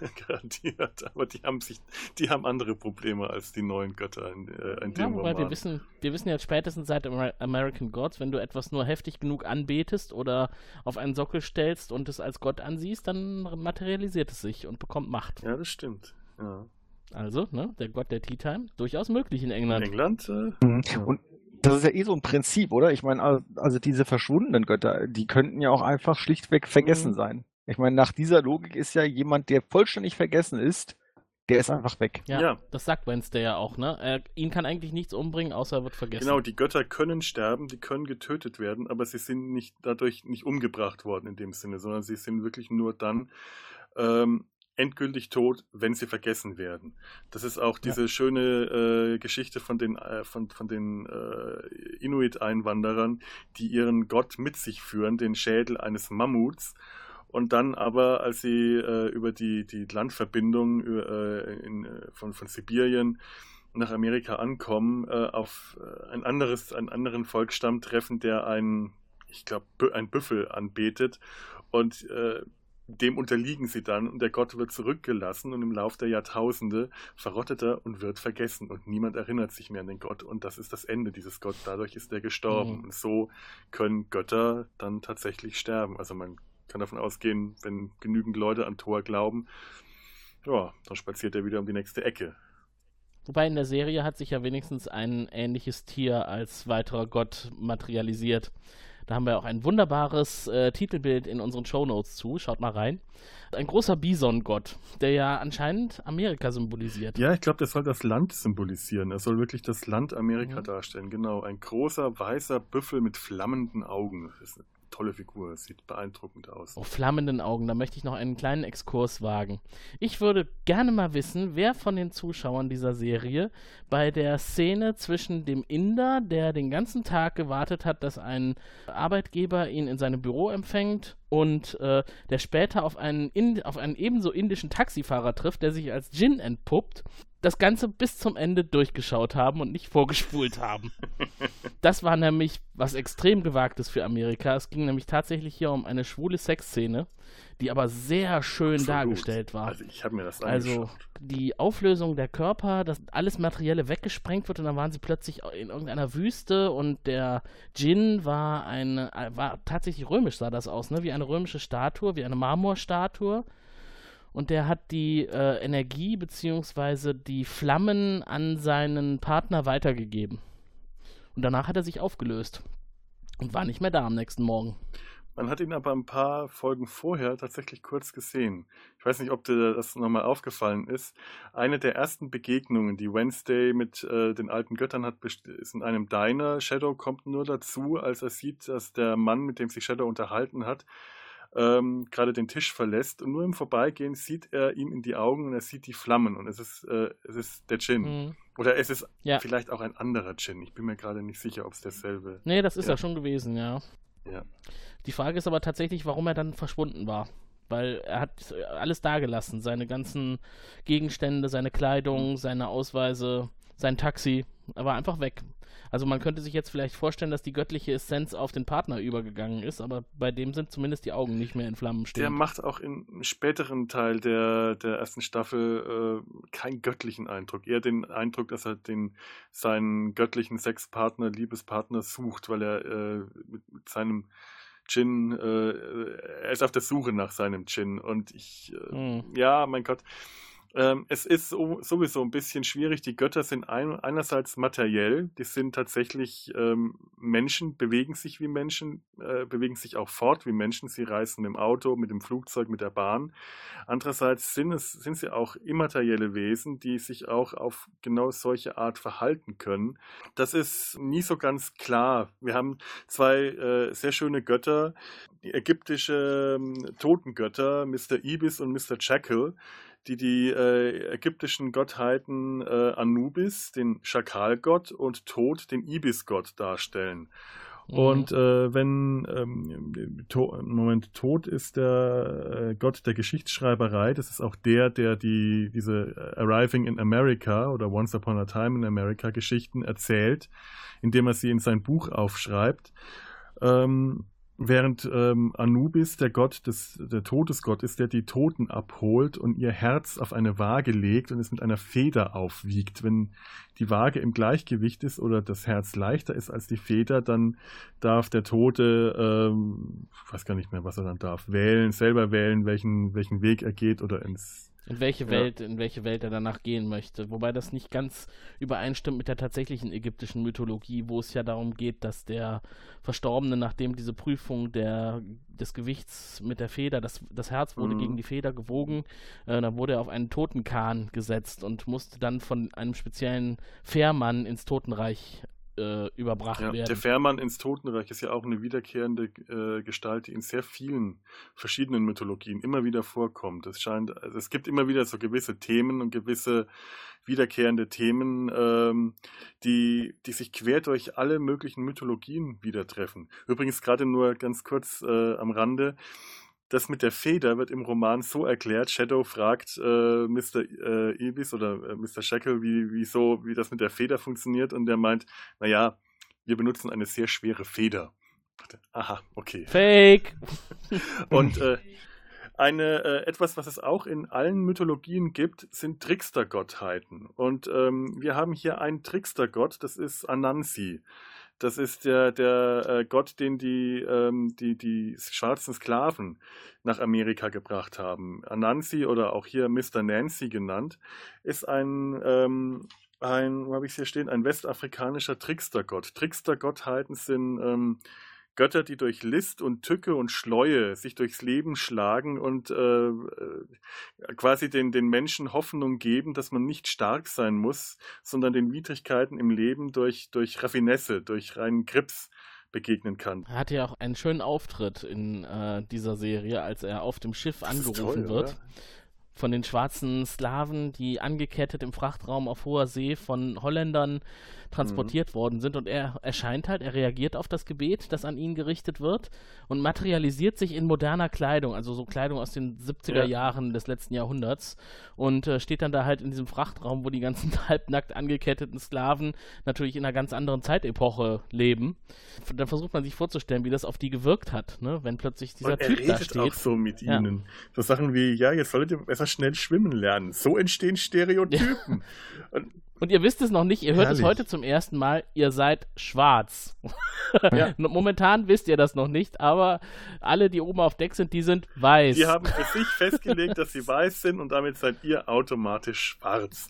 [LAUGHS] Garantiert, aber die haben sich, die haben andere Probleme als die neuen Götter in, äh, in dem ja, Roman. Wir wissen, wir wissen jetzt spätestens seit American Gods, wenn du etwas nur heftig genug anbetest oder auf einen Sockel stellst und es als Gott ansiehst, dann materialisiert es sich und bekommt Macht. Ja, das stimmt. Ja. Also, ne, der Gott der Tea Time, durchaus möglich in England. In England? Äh, mhm. Und das ist ja eh so ein Prinzip, oder? Ich meine, also diese verschwundenen Götter, die könnten ja auch einfach schlichtweg vergessen mhm. sein. Ich meine, nach dieser Logik ist ja jemand, der vollständig vergessen ist, der ist einfach weg. Ja, ja. das sagt Wednesday ja auch, ne? Er, ihn kann eigentlich nichts umbringen, außer er wird vergessen. Genau, die Götter können sterben, die können getötet werden, aber sie sind nicht dadurch nicht umgebracht worden in dem Sinne, sondern sie sind wirklich nur dann ähm, endgültig tot, wenn sie vergessen werden. Das ist auch diese ja. schöne äh, Geschichte von den, äh, von, von den äh, Inuit-Einwanderern, die ihren Gott mit sich führen, den Schädel eines Mammuts und dann aber, als sie äh, über die, die Landverbindung äh, in, äh, von, von Sibirien nach Amerika ankommen, äh, auf äh, ein anderes, einen anderen Volksstamm treffen, der einen, ich glaube, ein Büffel anbetet und äh, dem unterliegen sie dann und der Gott wird zurückgelassen und im Lauf der Jahrtausende verrottet er und wird vergessen und niemand erinnert sich mehr an den Gott und das ist das Ende dieses Gott. Dadurch ist er gestorben mhm. und so können Götter dann tatsächlich sterben. Also man kann davon ausgehen, wenn genügend Leute an Thor glauben, ja, dann spaziert er wieder um die nächste Ecke. Wobei in der Serie hat sich ja wenigstens ein ähnliches Tier als weiterer Gott materialisiert. Da haben wir auch ein wunderbares äh, Titelbild in unseren Shownotes zu. Schaut mal rein. Ein großer Bison-Gott, der ja anscheinend Amerika symbolisiert. Ja, ich glaube, der soll das Land symbolisieren. Er soll wirklich das Land Amerika mhm. darstellen. Genau. Ein großer weißer Büffel mit flammenden Augen. Das ist tolle Figur, sieht beeindruckend aus. Oh, flammenden Augen, da möchte ich noch einen kleinen Exkurs wagen. Ich würde gerne mal wissen, wer von den Zuschauern dieser Serie bei der Szene zwischen dem Inder, der den ganzen Tag gewartet hat, dass ein Arbeitgeber ihn in seinem Büro empfängt, und äh, der später auf einen, in, auf einen ebenso indischen Taxifahrer trifft, der sich als Jin entpuppt, das Ganze bis zum Ende durchgeschaut haben und nicht vorgespult haben. [LAUGHS] Das war nämlich was extrem gewagtes für Amerika. Es ging nämlich tatsächlich hier um eine schwule Sexszene, die aber sehr schön Absolut. dargestellt war. Also ich habe mir das also angeschaut. Also die Auflösung der Körper, dass alles Materielle weggesprengt wird und dann waren sie plötzlich in irgendeiner Wüste und der Djinn war eine, war tatsächlich römisch sah das aus, ne? Wie eine römische Statue, wie eine Marmorstatue und der hat die äh, Energie bzw. die Flammen an seinen Partner weitergegeben. Und danach hat er sich aufgelöst und war nicht mehr da am nächsten Morgen. Man hat ihn aber ein paar Folgen vorher tatsächlich kurz gesehen. Ich weiß nicht, ob dir das nochmal aufgefallen ist. Eine der ersten Begegnungen, die Wednesday mit äh, den alten Göttern hat, ist in einem Diner. Shadow kommt nur dazu, als er sieht, dass der Mann, mit dem sich Shadow unterhalten hat, ähm, gerade den Tisch verlässt und nur im Vorbeigehen sieht er ihm in die Augen und er sieht die Flammen und es ist, äh, es ist der Djinn. Mhm. Oder es ist ja. vielleicht auch ein anderer Djinn. Ich bin mir gerade nicht sicher, ob es derselbe. Nee, das ist ja. ja schon gewesen, ja. Ja. Die Frage ist aber tatsächlich, warum er dann verschwunden war. Weil er hat alles dagelassen. Seine ganzen Gegenstände, seine Kleidung, seine Ausweise, sein Taxi, er war einfach weg. Also man könnte sich jetzt vielleicht vorstellen, dass die göttliche Essenz auf den Partner übergegangen ist, aber bei dem sind zumindest die Augen nicht mehr in Flammen stehen. Der macht auch im späteren Teil der, der ersten Staffel äh, keinen göttlichen Eindruck. Eher den Eindruck, dass er den, seinen göttlichen Sexpartner, Liebespartner sucht, weil er äh, mit, seinem Gin, äh, er ist auf der Suche nach seinem Gin und ich, äh, Hm. ja, mein Gott, ähm, es ist so, sowieso ein bisschen schwierig. Die Götter sind ein, einerseits materiell, die sind tatsächlich ähm, Menschen, bewegen sich wie Menschen, äh, bewegen sich auch fort wie Menschen. Sie reisen mit dem Auto, mit dem Flugzeug, mit der Bahn. Andererseits sind, es, sind sie auch immaterielle Wesen, die sich auch auf genau solche Art verhalten können. Das ist nie so ganz klar. Wir haben zwei äh, sehr schöne Götter, die ägyptische ähm, Totengötter, Mr. Ibis und Mr. Jekyll die die äh, ägyptischen Gottheiten äh, Anubis, den Schakalgott, und Tod, den Ibisgott darstellen. Mhm. Und äh, wenn, ähm, to Moment, Tod ist der äh, Gott der Geschichtsschreiberei, das ist auch der, der die, diese äh, Arriving in America oder Once Upon a Time in America Geschichten erzählt, indem er sie in sein Buch aufschreibt. Ähm, Während ähm, Anubis der Gott des, der Todesgott ist, der die Toten abholt und ihr Herz auf eine Waage legt und es mit einer Feder aufwiegt. Wenn die Waage im Gleichgewicht ist oder das Herz leichter ist als die Feder, dann darf der Tote, ähm, ich weiß gar nicht mehr, was er dann darf, wählen, selber wählen, welchen, welchen Weg er geht oder ins in welche Ja. Welt, in welche Welt er danach gehen möchte. Wobei das nicht ganz übereinstimmt mit der tatsächlichen ägyptischen Mythologie, wo es ja darum geht, dass der Verstorbene, nachdem diese Prüfung der, des Gewichts mit der Feder, das, das Herz wurde Mhm. gegen die Feder gewogen, äh, dann wurde er auf einen Totenkahn gesetzt und musste dann von einem speziellen Fährmann ins Totenreich äh, überbracht Ja, werden. der Fährmann ins Totenreich ist ja auch eine wiederkehrende äh, Gestalt, die in sehr vielen verschiedenen Mythologien immer wieder vorkommt. Es scheint, also es gibt immer wieder so gewisse Themen und gewisse wiederkehrende Themen, ähm, die, die sich quer durch alle möglichen Mythologien wieder treffen. Übrigens gerade nur ganz kurz äh, am Rande. Das mit der Feder wird im Roman so erklärt. Shadow fragt äh, Mr. Äh, Ibis oder äh, Mr. Shackle, wie, wieso, wie das mit der Feder funktioniert. Und der meint, naja, wir benutzen eine sehr schwere Feder. Aha, okay. Fake! [LAUGHS] [LAUGHS] Und äh, eine, äh, etwas, was es auch in allen Mythologien gibt, sind Trickstergottheiten. Und ähm, wir haben hier einen Trickstergott, das ist Anansi. Das ist der, der äh, Gott, den die, ähm, die, die schwarzen Sklaven nach Amerika gebracht haben. Anansi oder auch hier Mr. Nancy genannt, ist ein, ähm, ein wo habe ich es hier stehen, ein westafrikanischer Trickstergott. Trickstergottheiten sind ähm, Götter, die durch List und Tücke und Schleue sich durchs Leben schlagen und äh, äh, quasi den, den Menschen Hoffnung geben, dass man nicht stark sein muss, sondern den Widrigkeiten im Leben durch, durch Raffinesse, durch reinen Grips begegnen kann. Er hatte ja auch einen schönen Auftritt in äh, dieser Serie, als er auf dem Schiff Das angerufen toll, wird. oder? Von den schwarzen Sklaven, die angekettet im Frachtraum auf hoher See von Holländern transportiert worden sind. Und er erscheint halt, er reagiert auf das Gebet, das an ihn gerichtet wird und materialisiert sich in moderner Kleidung, also so Kleidung aus den 70er Ja. Jahren des letzten Jahrhunderts. Und äh, steht dann da halt in diesem Frachtraum, wo die ganzen [LAUGHS] halbnackt angeketteten Sklaven natürlich in einer ganz anderen Zeitepoche leben. Dann versucht man sich vorzustellen, wie das auf die gewirkt hat, ne? wenn plötzlich dieser Und er Typ da redet steht. auch so mit Ja. ihnen. So Sachen wie, ja, jetzt solltet ihr besser schnell schwimmen lernen. So entstehen Stereotypen. Und Und ihr wisst es noch nicht, ihr hört es Herrlich. heute zum ersten Mal, ihr seid schwarz. [LAUGHS] Ja. Momentan wisst ihr das noch nicht, aber alle, die oben auf Deck sind, die sind weiß. Die haben für sich festgelegt, dass sie [LAUGHS] weiß sind und damit seid ihr automatisch schwarz.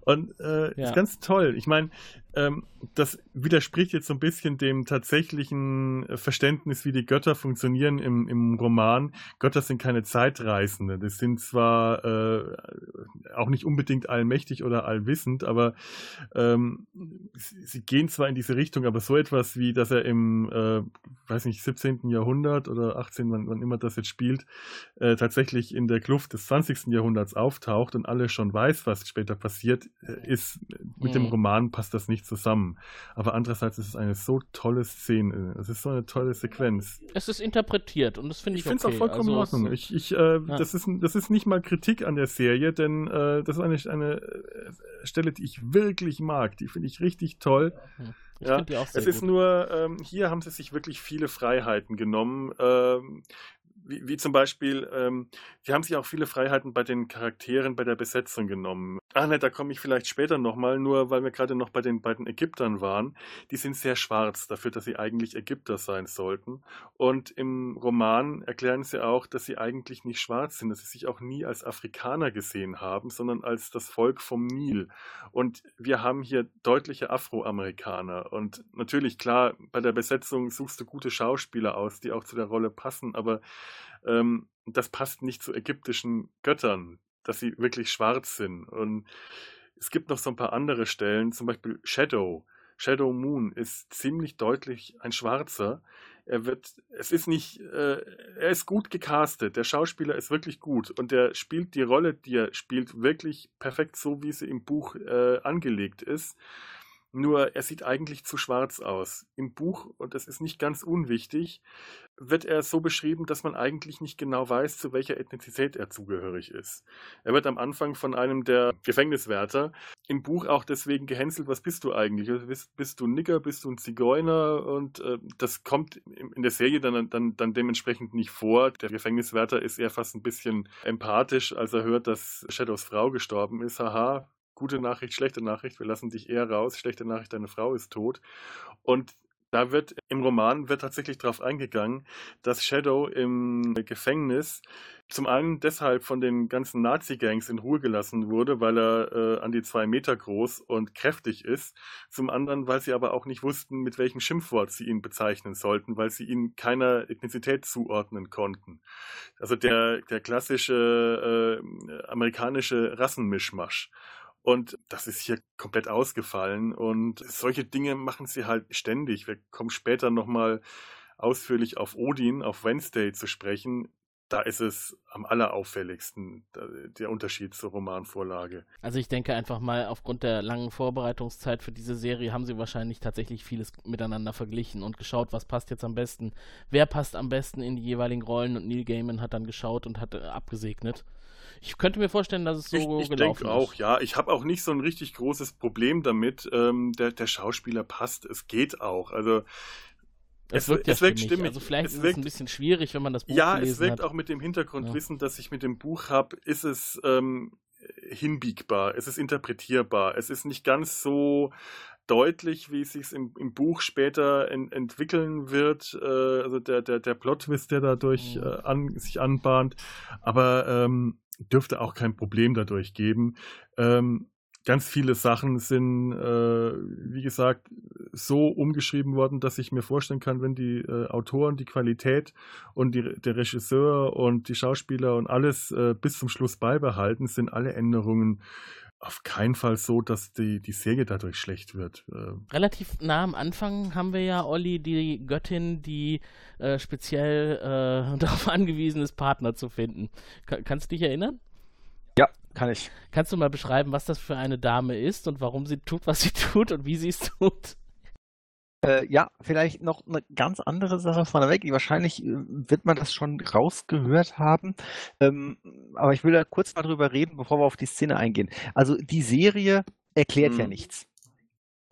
Und äh, Ja. ist ganz toll. Ich meine, ähm, das widerspricht jetzt so ein bisschen dem tatsächlichen äh, Verständnis, wie die Götter funktionieren im, im Roman. Götter sind keine Zeitreisende. Das sind zwar äh, auch nicht unbedingt allmächtig oder allwissend, aber ähm, sie, sie gehen zwar in diese Richtung, aber so etwas wie, dass er im, äh, weiß nicht, 17. Jahrhundert oder 18., wann, wann immer das jetzt spielt, äh, tatsächlich in der Kluft des 20. Jahrhunderts auftaucht und alle schon weiß, was später passiert, äh, ist mit dem Mhm. Roman passt das nicht zusammen. Aber andererseits ist es eine so tolle Szene, es ist so eine tolle Sequenz. Es ist interpretiert und das finde Ich ich, finde es okay. auch vollkommen also, in Ordnung. Ich, ich, äh, Ja. das, ist, das ist nicht mal Kritik an der Serie, denn äh, das ist eine, eine äh, Stelle, die ich wirklich mag. Die finde ich richtig toll. Ich Ja, Es ist gut. nur, ähm, hier haben sie sich wirklich viele Freiheiten genommen. Ähm, wie, wie zum Beispiel, ähm, die haben sich auch viele Freiheiten bei den Charakteren, bei der Besetzung genommen. Ah, ne, da komme ich vielleicht später nochmal, nur weil wir gerade noch bei den beiden Ägyptern waren. Die sind sehr schwarz dafür, dass sie eigentlich Ägypter sein sollten. Und im Roman erklären sie auch, dass sie eigentlich nicht schwarz sind, dass sie sich auch nie als Afrikaner gesehen haben, sondern als das Volk vom Nil. Und wir haben hier deutliche Afroamerikaner. Und natürlich, klar, bei der Besetzung suchst du gute Schauspieler aus, die auch zu der Rolle passen, aber ähm, das passt nicht zu ägyptischen Göttern, dass sie wirklich schwarz sind. Und es gibt noch so ein paar andere Stellen, zum Beispiel Shadow. Shadow Moon ist ziemlich deutlich ein Schwarzer. Er wird, es ist nicht, äh, er ist gut gecastet. Der Schauspieler ist wirklich gut und der spielt die Rolle, die er spielt, wirklich perfekt so, wie sie im Buch äh, angelegt ist. Nur er sieht eigentlich zu schwarz aus. Im Buch, und das ist nicht ganz unwichtig, wird er so beschrieben, dass man eigentlich nicht genau weiß, zu welcher Ethnizität er zugehörig ist. Er wird am Anfang von einem der Gefängniswärter im Buch auch deswegen gehänselt, was bist du eigentlich? Bist, bist du ein Nigger, bist du ein Zigeuner? Und äh, das kommt in in der Serie dann, dann, dann dementsprechend nicht vor. Der Gefängniswärter ist eher fast ein bisschen empathisch, als er hört, dass Shadows Frau gestorben ist. Haha, gute Nachricht, schlechte Nachricht, wir lassen dich eher raus. Schlechte Nachricht, deine Frau ist tot. Und da wird im Roman wird tatsächlich darauf eingegangen, dass Shadow im Gefängnis zum einen deshalb von den ganzen Nazi-Gangs in Ruhe gelassen wurde, weil er äh, an die zwei Meter groß und kräftig ist. Zum anderen, weil sie aber auch nicht wussten, mit welchem Schimpfwort sie ihn bezeichnen sollten, weil sie ihn keiner Ethnizität zuordnen konnten. Also der, der klassische äh, amerikanische Rassenmischmasch. Und das ist hier komplett ausgefallen. Und solche Dinge machen sie halt ständig. Wir kommen später nochmal ausführlich auf Odin, auf Wednesday zu sprechen. Da ist es am allerauffälligsten, der Unterschied zur Romanvorlage. Also ich denke einfach mal, aufgrund der langen Vorbereitungszeit für diese Serie haben sie wahrscheinlich tatsächlich vieles miteinander verglichen und geschaut, was passt jetzt am besten. Wer passt am besten in die jeweiligen Rollen und Neil Gaiman hat dann geschaut und hat äh, abgesegnet. Ich könnte mir vorstellen, dass es so ich ich gelaufen denke auch, ist. ja. Ich habe auch nicht so ein richtig großes Problem damit. Ähm, der, der Schauspieler passt, es geht auch. Also Es es, wirkt ja es wirkt stimmig. Also vielleicht es ist wirkt, es ein bisschen schwierig, wenn man das Buch Ja, es wirkt hat. auch mit dem Hintergrundwissen, Ja. das ich mit dem Buch habe, ist es ähm, hinbiegbar, es ist interpretierbar, es ist nicht ganz so deutlich, wie es sich im, im Buch später en, entwickeln wird, äh, also der, der, der Plot-Twist, der dadurch Mhm. äh, an, sich anbahnt, aber ähm, dürfte auch kein Problem dadurch geben. Ähm, ganz viele Sachen sind, äh, wie gesagt, so umgeschrieben worden, dass ich mir vorstellen kann, wenn die äh, Autoren die Qualität und die, der Regisseur und die Schauspieler und alles äh, bis zum Schluss beibehalten, sind alle Änderungen auf keinen Fall so, dass die, die Serie dadurch schlecht wird. Äh, Relativ nah am Anfang haben wir ja Olli, die Göttin, die äh, speziell äh, [LAUGHS] darauf angewiesen ist, Partner zu finden. Ka kannst du dich erinnern? Ja, kann ich. Kannst du mal beschreiben, was das für eine Dame ist und warum sie tut, was sie [LAUGHS] tut und wie sie es tut? Äh, ja, vielleicht noch eine ganz andere Sache vorneweg. Wahrscheinlich äh, wird man das schon rausgehört haben. Ähm, aber ich will da kurz mal drüber reden, bevor wir auf die Szene eingehen. Also die Serie erklärt ja Mhm. nichts.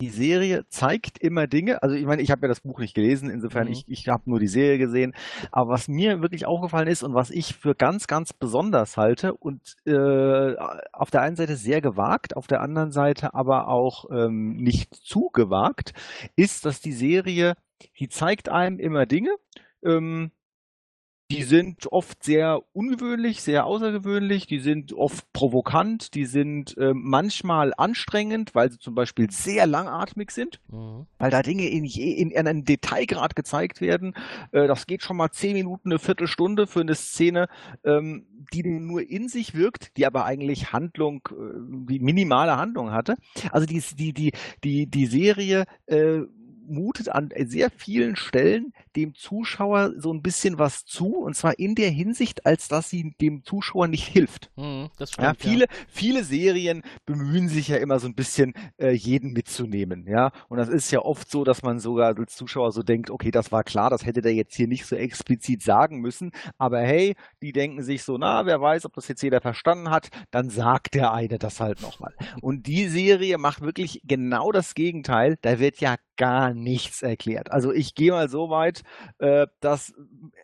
Die Serie zeigt immer Dinge. Also ich meine, ich habe ja das Buch nicht gelesen, insofern Mhm. ich, ich habe nur die Serie gesehen. Aber was mir wirklich aufgefallen ist und was ich für ganz, ganz besonders halte und äh, auf der einen Seite sehr gewagt, auf der anderen Seite aber auch ähm, nicht zu gewagt, ist, dass die Serie, die zeigt einem immer Dinge, ähm, die sind oft sehr ungewöhnlich, sehr außergewöhnlich, die sind oft provokant, die sind äh, manchmal anstrengend, weil sie zum Beispiel sehr langatmig sind, Mhm. weil da Dinge in, je- in, in einem Detailgrad gezeigt werden. Äh, das geht schon mal zehn Minuten, eine Viertelstunde für eine Szene, ähm, die nur in sich wirkt, die aber eigentlich Handlung, äh, die minimale Handlung hatte. Also die, die, die, die, die Serie äh, mutet an sehr vielen Stellen dem Zuschauer so ein bisschen was zu, und zwar in der Hinsicht, als dass sie dem Zuschauer nicht hilft. Mhm, das Ja, stimmt. viele, viele Serien bemühen sich ja immer so ein bisschen, äh, jeden mitzunehmen, ja. Und das ist ja oft so, dass man sogar als Zuschauer so denkt, okay, das war klar, das hätte der jetzt hier nicht so explizit sagen müssen. Aber hey, die denken sich so, na, wer weiß, ob das jetzt jeder verstanden hat, dann sagt der eine das halt nochmal. Und die Serie macht wirklich genau das Gegenteil. Da wird ja gar nichts erklärt. Also ich gehe mal so weit, äh, dass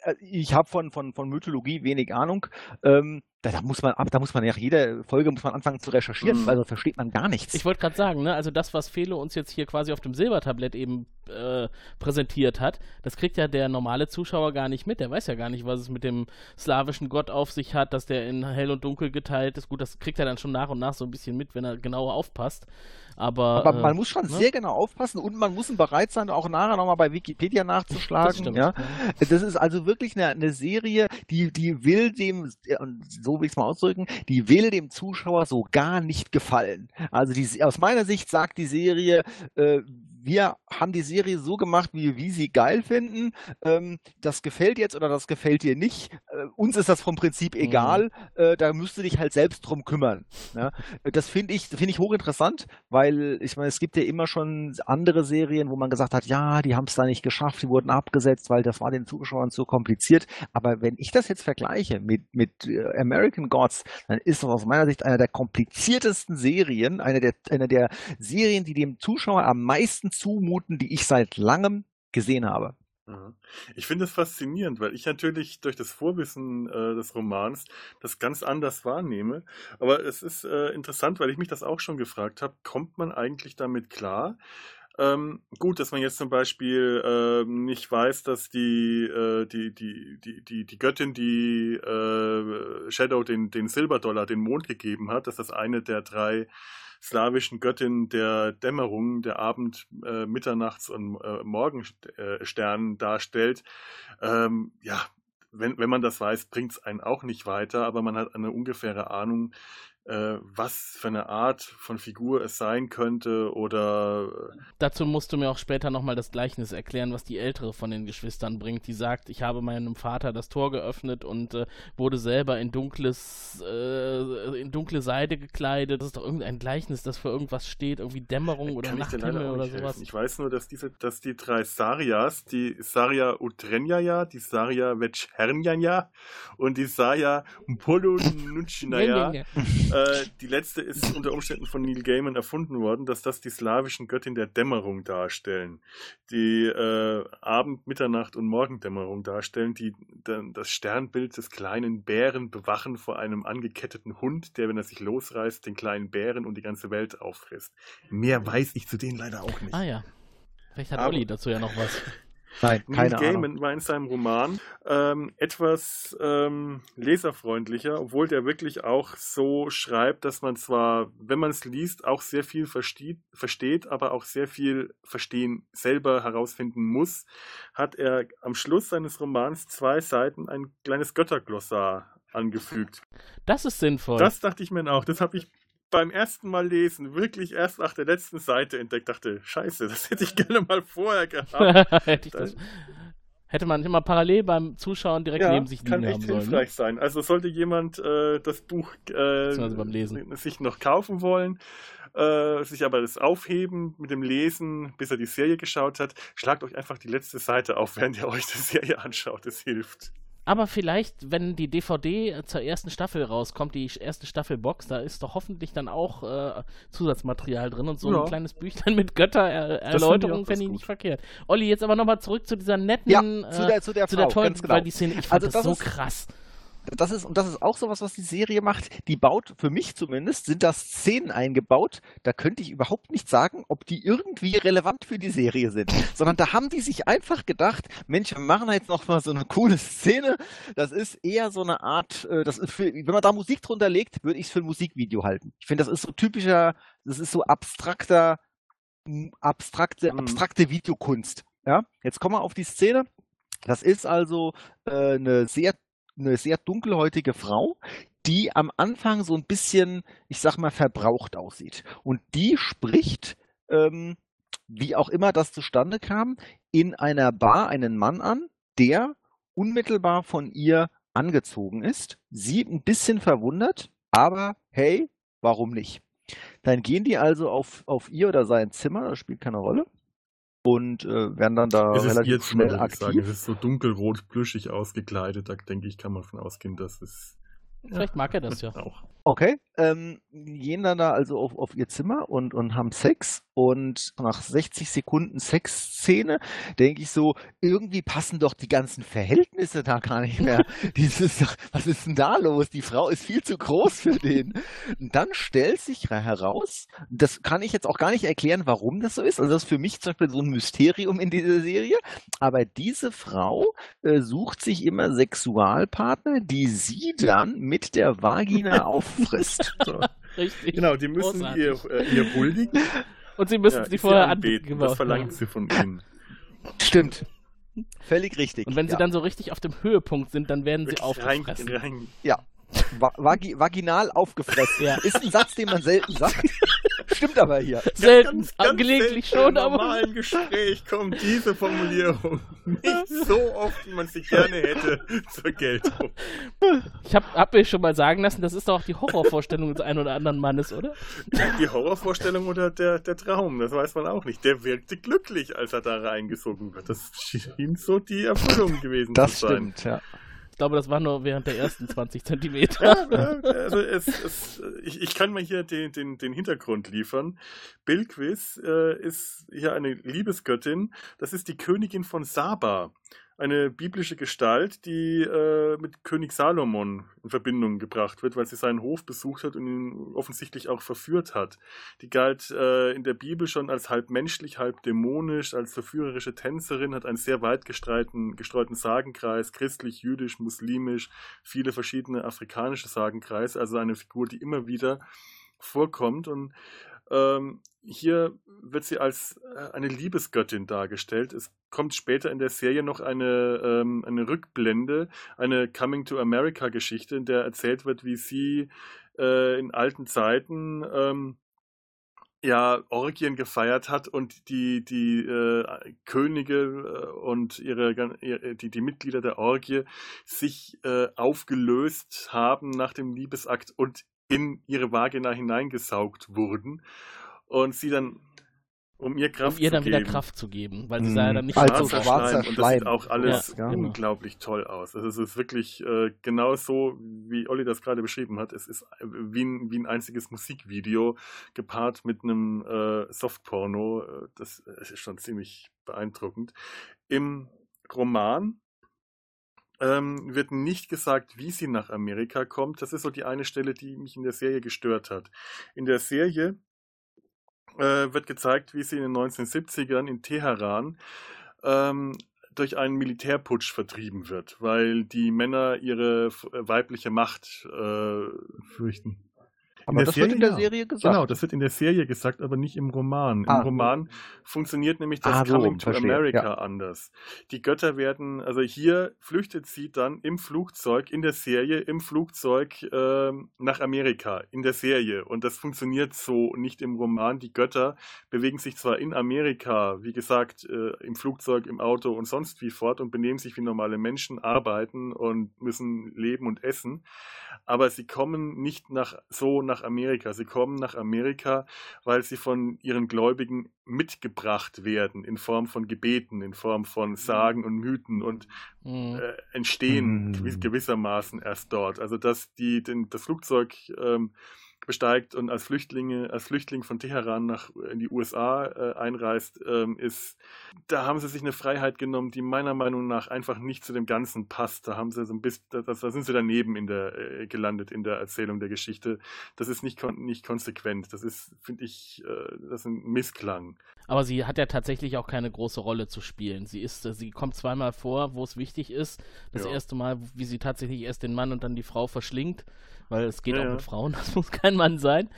äh, ich habe von, von, von Mythologie wenig Ahnung. Ähm, da, da muss man ab, da muss man nach jeder Folge muss man anfangen zu recherchieren, Mhm. weil sonst versteht man gar nichts. Ich wollte gerade sagen, ne, also das, was Felo uns jetzt hier quasi auf dem Silbertablett eben äh, präsentiert hat, das kriegt ja der normale Zuschauer gar nicht mit. Der weiß ja gar nicht, was es mit dem slawischen Gott auf sich hat, dass der in hell und dunkel geteilt ist. Gut, das kriegt er dann schon nach und nach so ein bisschen mit, wenn er genauer aufpasst. Aber, Aber äh, man muss schon ne? sehr genau aufpassen und man muss bereit sein, auch nachher nochmal bei Wikipedia nachzuschlagen. Das stimmt. Ja? Das ist also wirklich eine, eine Serie, die, die will dem, und will ich es mal ausdrücken, die will dem Zuschauer so gar nicht gefallen. Also die, aus meiner Sicht sagt die Serie, äh, wir haben die Serie so gemacht, wie wir sie geil finden. Ähm, das gefällt jetzt oder das gefällt dir nicht. Äh, uns ist das vom Prinzip Mhm. egal. Äh, da müsst du dich halt selbst drum kümmern. Ja? Das finde ich, finde ich hochinteressant, weil ich meine, es gibt ja immer schon andere Serien, wo man gesagt hat, ja, die haben es da nicht geschafft, die wurden abgesetzt, weil das war den Zuschauern zu kompliziert. Aber wenn ich das jetzt vergleiche mit, mit äh, American Gods, dann ist das aus meiner Sicht einer der kompliziertesten Serien, einer der, einer der Serien, die dem Zuschauer am meisten zumuten, die ich seit langem gesehen habe. Mhm. Ich finde es faszinierend, weil ich natürlich durch das Vorwissen äh, des Romans das ganz anders wahrnehme. Aber es ist äh, interessant, weil ich mich das auch schon gefragt habe, kommt man eigentlich damit klar? Ähm, gut, dass man jetzt zum Beispiel ähm, nicht weiß, dass die, äh, die, die, die, die, die Göttin, die äh, Shadow den, den Silberdollar, den Mond gegeben hat, dass das eine der drei slawischen Göttin der Dämmerung, der Abend, äh, Mitternachts und äh, Morgenstern darstellt. Ähm, ja, wenn, wenn man das weiß, bringt es einen auch nicht weiter, aber man hat eine ungefähre Ahnung, was für eine Art von Figur es sein könnte oder Dazu musst du mir auch später nochmal das Gleichnis erklären, was die ältere von den Geschwistern bringt, die sagt, ich habe meinem Vater das Tor geöffnet und äh, wurde selber in dunkles, äh, in dunkle Seide gekleidet. Das ist doch irgendein Gleichnis, das für irgendwas steht, irgendwie Dämmerung oder dir leider Nachthimmel oder nicht helfen. sowas. Ich weiß nur, dass diese, dass die drei Sarias, die Saria Utrenjaya, die Saria Vechernjaya und die Saria Polonutschnaya, [LAUGHS] äh, die letzte ist unter Umständen von Neil Gaiman erfunden worden, dass das die slawischen Göttin der Dämmerung darstellen, die äh, Abend-, Mitternacht- und Morgendämmerung darstellen, die dann das Sternbild des kleinen Bären bewachen vor einem angeketteten Hund, der, wenn er sich losreißt, den kleinen Bären und die ganze Welt auffrisst. Mehr weiß ich zu denen leider auch nicht. Ah ja. Vielleicht hat Aber- Olli dazu ja noch was. Nein, Neil keine Ahnung. Gaiman war in seinem Roman ähm, etwas ähm, leserfreundlicher, obwohl der wirklich auch so schreibt, dass man zwar, wenn man es liest, auch sehr viel versteht, versteht, aber auch sehr viel verstehen selber herausfinden muss, hat er am Schluss seines Romans zwei Seiten ein kleines Götterglossar angefügt. Das ist sinnvoll. Das dachte ich mir auch. Das habe ich beim ersten Mal lesen wirklich erst nach der letzten Seite entdeckt. Dachte, scheiße, das hätte ich gerne mal vorher gehabt. [LAUGHS] hätte, das, hätte man immer parallel beim Zuschauen direkt neben sich kann liegen echt haben sollen. hilfreich Ne? sein. Also sollte jemand äh, das Buch äh, sich noch kaufen wollen, äh, sich aber das aufheben mit dem Lesen, bis er die Serie geschaut hat, schlagt euch einfach die letzte Seite auf, [LAUGHS] während ihr euch die Serie anschaut. Das hilft. Aber vielleicht, wenn die DVD zur ersten Staffel rauskommt, die erste Staffelbox, da ist doch hoffentlich dann auch äh, Zusatzmaterial drin und so Ja. ein kleines Büchlein mit Göttererläuterung fände ich nicht verkehrt. Olli, jetzt aber nochmal zurück zu dieser netten, Ja, äh, zu der, zu der zu Frau, der tollen, ganz genau. weil die Szene, ich fand Also das, das so ist- krass. Das ist, und das ist auch sowas, was die Serie macht. Die baut, für mich zumindest, sind da Szenen eingebaut, da könnte ich überhaupt nicht sagen, ob die irgendwie relevant für die Serie sind. Sondern da haben die sich einfach gedacht, Mensch, wir machen jetzt noch mal so eine coole Szene. Das ist eher so eine Art, äh, das ist für, wenn man da Musik drunter legt, würde ich es für ein Musikvideo halten. Ich finde, das ist so typischer, das ist so abstrakter, abstrakte, Mhm. abstrakte Videokunst. Ja, jetzt kommen wir auf die Szene. Das ist also äh, eine sehr eine sehr dunkelhäutige Frau, die am Anfang so ein bisschen, ich sag mal, verbraucht aussieht. Und die spricht, ähm, wie auch immer das zustande kam, in einer Bar einen Mann an, der unmittelbar von ihr angezogen ist. Sie ein bisschen verwundert, aber hey, warum nicht? Dann gehen die also auf, auf ihr oder sein Zimmer, das spielt keine Rolle. Und äh, werden dann da Es relativ Zimmer, schnell ich sagen. Es aktiv. ist so dunkelrot, plüschig ausgekleidet. Da denke ich, kann man davon ausgehen, dass es. Vielleicht mag er das ja. Auch. Okay, ähm, gehen dann da also auf, auf ihr Zimmer und, und haben Sex und nach 60 Sekunden Sexszene denke ich so, irgendwie passen doch die ganzen Verhältnisse da gar nicht mehr. [LAUGHS] Dieses, was ist denn da los? Die Frau ist viel zu groß für den. Und dann stellt sich heraus, das kann ich jetzt auch gar nicht erklären, warum das so ist. Also das ist für mich zum Beispiel so ein Mysterium in dieser Serie. Aber diese Frau äh, sucht sich immer Sexualpartner, die sie dann mit der Vagina [LAUGHS] auffrisst. So. [LAUGHS] Richtig. Genau, die müssen Großartig. ihr, äh, ihr huldigen. Und sie müssen Ja, sie sie vorher anbeten. anbeten. Das genau. verlangt sie von ihnen. Stimmt. [LAUGHS] Völlig richtig. Und wenn sie ja. dann so richtig auf dem Höhepunkt sind, dann werden sie Wirklich rein, aufgefressen. rein. Va vagi vaginal aufgefressen. Ja. Ist ein Satz, den man selten sagt. [LAUGHS] Stimmt aber hier. Selten, gelegentlich selten schon, Im aber. normalen Gespräch kommt diese Formulierung nicht so oft, wie man sie gerne hätte, zur Geltung. Ich habe hab mir schon mal sagen lassen, das ist doch auch die Horrorvorstellung des einen oder anderen Mannes, oder? Die Horrorvorstellung oder der, der Traum, das weiß man auch nicht. Der wirkte glücklich, als er da reingesogen wird. Das schien so die Erfüllung gewesen Das zu sein. stimmt, ja. Ich glaube, das war nur während der ersten 20 Zentimeter. Also es, es, ich, ich kann mal hier den, den, den Hintergrund liefern. Bilquis äh, ist hier eine Liebesgöttin. Das ist die Königin von Saba. Eine biblische Gestalt, die äh, mit König Salomon in Verbindung gebracht wird, weil sie seinen Hof besucht hat und ihn offensichtlich auch verführt hat. Die galt äh, in der Bibel schon als halb menschlich, halb dämonisch, als verführerische Tänzerin, hat einen sehr weit gestreuten, Sagenkreis, christlich, jüdisch, muslimisch, viele verschiedene afrikanische Sagenkreise, also eine Figur, die immer wieder vorkommt und ähm, hier wird sie als äh, eine Liebesgöttin dargestellt. Es kommt später in der Serie noch eine, ähm, eine Rückblende, eine Coming to America Geschichte, in der erzählt wird, wie sie äh, in alten Zeiten ähm, ja Orgien gefeiert hat und die die äh, Könige äh, und ihre ihre- die die Mitglieder der Orgie sich äh, aufgelöst haben nach dem Liebesakt und in ihre Vagina hineingesaugt wurden und sie dann um ihr Kraft um ihr dann zu wieder geben. Kraft zu geben, weil sie Mhm. sah ja dann nicht Also schwarzer schwarzer Schleim. Und das sieht auch alles Ja, genau. unglaublich toll aus. Also es ist wirklich äh, genau so, wie Olli das gerade beschrieben hat. Es ist äh, wie ein, wie ein einziges Musikvideo gepaart mit einem äh, Softporno. Äh, Das äh, ist schon ziemlich beeindruckend. Im Roman ähm, wird nicht gesagt, wie sie nach Amerika kommt. Das ist so die eine Stelle, die mich in der Serie gestört hat. In der Serie äh, wird gezeigt, wie sie in den 1970ern in Teheran ähm, durch einen Militärputsch vertrieben wird, weil die Männer ihre äh, weibliche Macht äh, fürchten. Aber das wird in der. Serie gesagt. Genau, das wird in der Serie gesagt, aber nicht im Roman. Im Ah, Roman funktioniert nämlich das Ah, so Coming to verstehe, America ja. anders. Die Götter werden, also hier flüchtet sie dann im Flugzeug, in der Serie, im Flugzeug ähm, nach Amerika, in der Serie. Und das funktioniert so nicht im Roman. Die Götter bewegen sich zwar in Amerika, wie gesagt, äh, im Flugzeug, im Auto und sonst wie fort und benehmen sich wie normale Menschen, arbeiten und müssen leben und essen. Aber sie kommen nicht nach, so nach Amerika. Sie kommen nach Amerika, weil sie von ihren Gläubigen mitgebracht werden in Form von Gebeten, in Form von Sagen und Mythen und Mhm. äh, entstehen Mhm. gewiss, gewissermaßen erst dort. Also dass die den, das Flugzeug ähm, besteigt und als Flüchtlinge, als Flüchtling von Teheran nach in die USA äh, einreist, ähm, ist, da haben sie sich eine Freiheit genommen, die meiner Meinung nach einfach nicht zu dem Ganzen passt. Da haben sie so ein bisschen, da, da sind sie daneben in der äh, gelandet in der Erzählung der Geschichte. Das ist nicht, kon nicht konsequent. Das ist, finde ich, äh, das ist ein Missklang. Aber sie hat ja tatsächlich auch keine große Rolle zu spielen. Sie ist, sie kommt zweimal vor, wo es wichtig ist. Das ja. erste Mal, wie sie tatsächlich erst den Mann und dann die Frau verschlingt weil es geht ja, auch mit Frauen, [LAUGHS] das muss kein Mann sein.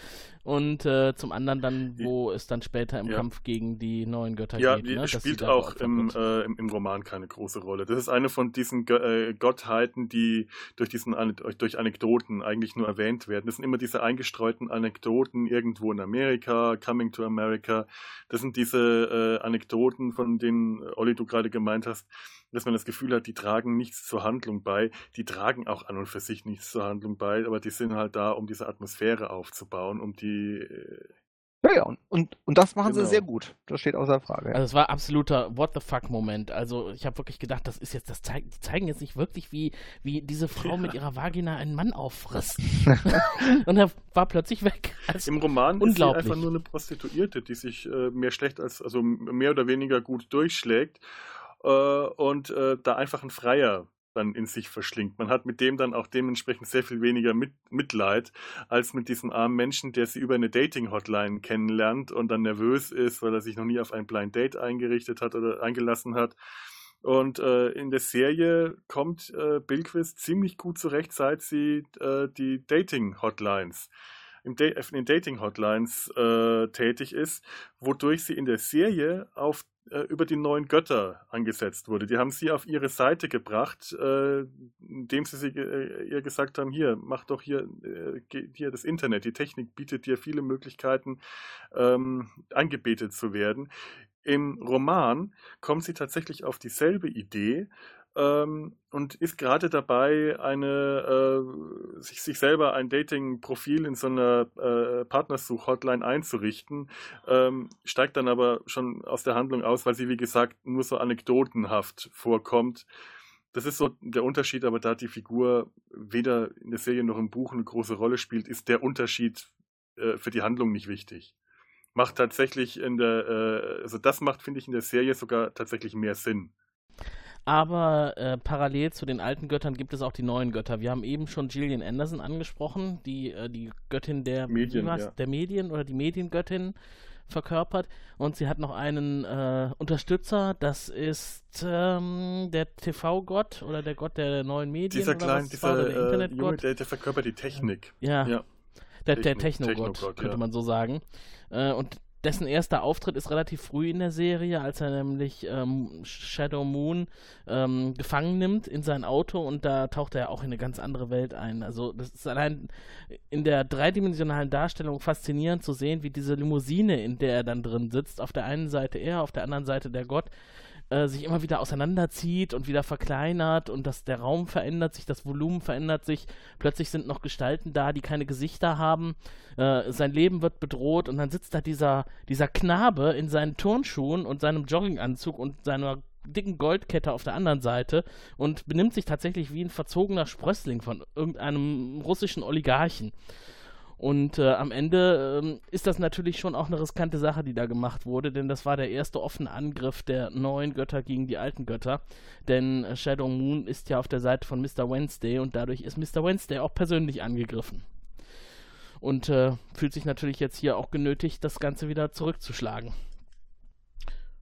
Und äh, zum anderen dann, wo es dann später im ja. Kampf gegen die neuen Götter ja, geht. Ja, ne? spielt auch im, äh, im, im, Roman keine große Rolle. Das ist eine von diesen Gö äh, Gottheiten, die durch, diesen, durch Anekdoten eigentlich nur erwähnt werden. Das sind immer diese eingestreuten Anekdoten irgendwo in Amerika, Coming to America. Das sind diese äh, Anekdoten, von denen, Olli, du gerade gemeint hast, dass man das Gefühl hat, die tragen nichts zur Handlung bei. Die tragen auch an und für sich nichts zur Handlung bei, aber die sind halt da, um diese Atmosphäre aufzubauen, um die. Ja, ja, und, und, und das machen genau. sie sehr gut. Das steht außer Frage. Also es war absoluter What the fuck-Moment. Also ich habe wirklich gedacht, das ist jetzt, das zeigt, die zeigen jetzt nicht wirklich, wie, wie diese Frau ja. mit ihrer Vagina einen Mann auffrisst. [LAUGHS] und er war plötzlich weg. Also Im Roman ist sie einfach nur eine Prostituierte, die sich äh, mehr schlecht als, also mehr oder weniger gut durchschlägt äh, und äh, da einfach ein Freier dann in sich verschlingt. Man hat mit dem dann auch dementsprechend sehr viel weniger mit, Mitleid als mit diesem armen Menschen, der sie über eine Dating-Hotline kennenlernt und dann nervös ist, weil er sich noch nie auf ein Blind Date eingerichtet hat oder eingelassen hat. Und äh, in der Serie kommt äh, Billquist ziemlich gut zurecht, seit sie äh, die Dating-Hotlines in Dating-Hotlines äh, tätig ist, wodurch sie in der Serie auf äh, über die neuen Götter angesetzt wurde. Die haben sie auf ihre Seite gebracht, äh, indem sie, sie äh, ihr gesagt haben, hier, mach doch hier, hier das Internet, die Technik bietet dir viele Möglichkeiten, ähm, angebetet zu werden. Im Roman kommt sie tatsächlich auf dieselbe Idee, ähm, und ist gerade dabei, eine, äh, sich, sich selber ein Dating-Profil in so einer äh, Partnersuch-Hotline einzurichten, ähm, steigt dann aber schon aus der Handlung aus, weil sie, wie gesagt, nur so anekdotenhaft vorkommt. Das ist so der Unterschied, aber da die Figur weder in der Serie noch im Buch eine große Rolle spielt, ist der Unterschied äh, für die Handlung nicht wichtig. Macht tatsächlich in der, äh, also das macht, finde ich, in der Serie sogar tatsächlich mehr Sinn aber äh, parallel zu den alten Göttern gibt es auch die neuen Götter. Wir haben eben schon Gillian Anderson angesprochen, die äh, die Göttin der Medien, ja. der Medien oder die Mediengöttin verkörpert. Und sie hat noch einen äh, Unterstützer, das ist ähm, der TV-Gott oder der Gott der neuen Medien. Dieser kleine, dieser der, Internetgott. Der, der, verkörpert die Technik. Ja. ja. Der, der Technogott, Techno könnte ja. man so sagen. Äh, und dessen erster Auftritt ist relativ früh in der Serie, als er nämlich ähm, Shadow Moon ähm, gefangen nimmt in sein Auto und da taucht er auch in eine ganz andere Welt ein. Also das ist allein in der dreidimensionalen Darstellung faszinierend zu sehen, wie diese Limousine, in der er dann drin sitzt, auf der einen Seite er, auf der anderen Seite der Gott, äh, sich immer wieder auseinanderzieht und wieder verkleinert und dass der Raum verändert sich, das Volumen verändert sich. Plötzlich sind noch Gestalten da, die keine Gesichter haben. Äh, sein Leben wird bedroht und dann sitzt da dieser, dieser Knabe in seinen Turnschuhen und seinem Jogginganzug und seiner dicken Goldkette auf der anderen Seite und benimmt sich tatsächlich wie ein verzogener Sprössling von irgendeinem russischen Oligarchen. Und äh, am Ende ähm, ist das natürlich schon auch eine riskante Sache, die da gemacht wurde, denn das war der erste offene Angriff der neuen Götter gegen die alten Götter. Denn äh, Shadow Moon ist ja auf der Seite von Mr. Wednesday und dadurch ist Mr. Wednesday auch persönlich angegriffen. Und äh, fühlt sich natürlich jetzt hier auch genötigt, das Ganze wieder zurückzuschlagen.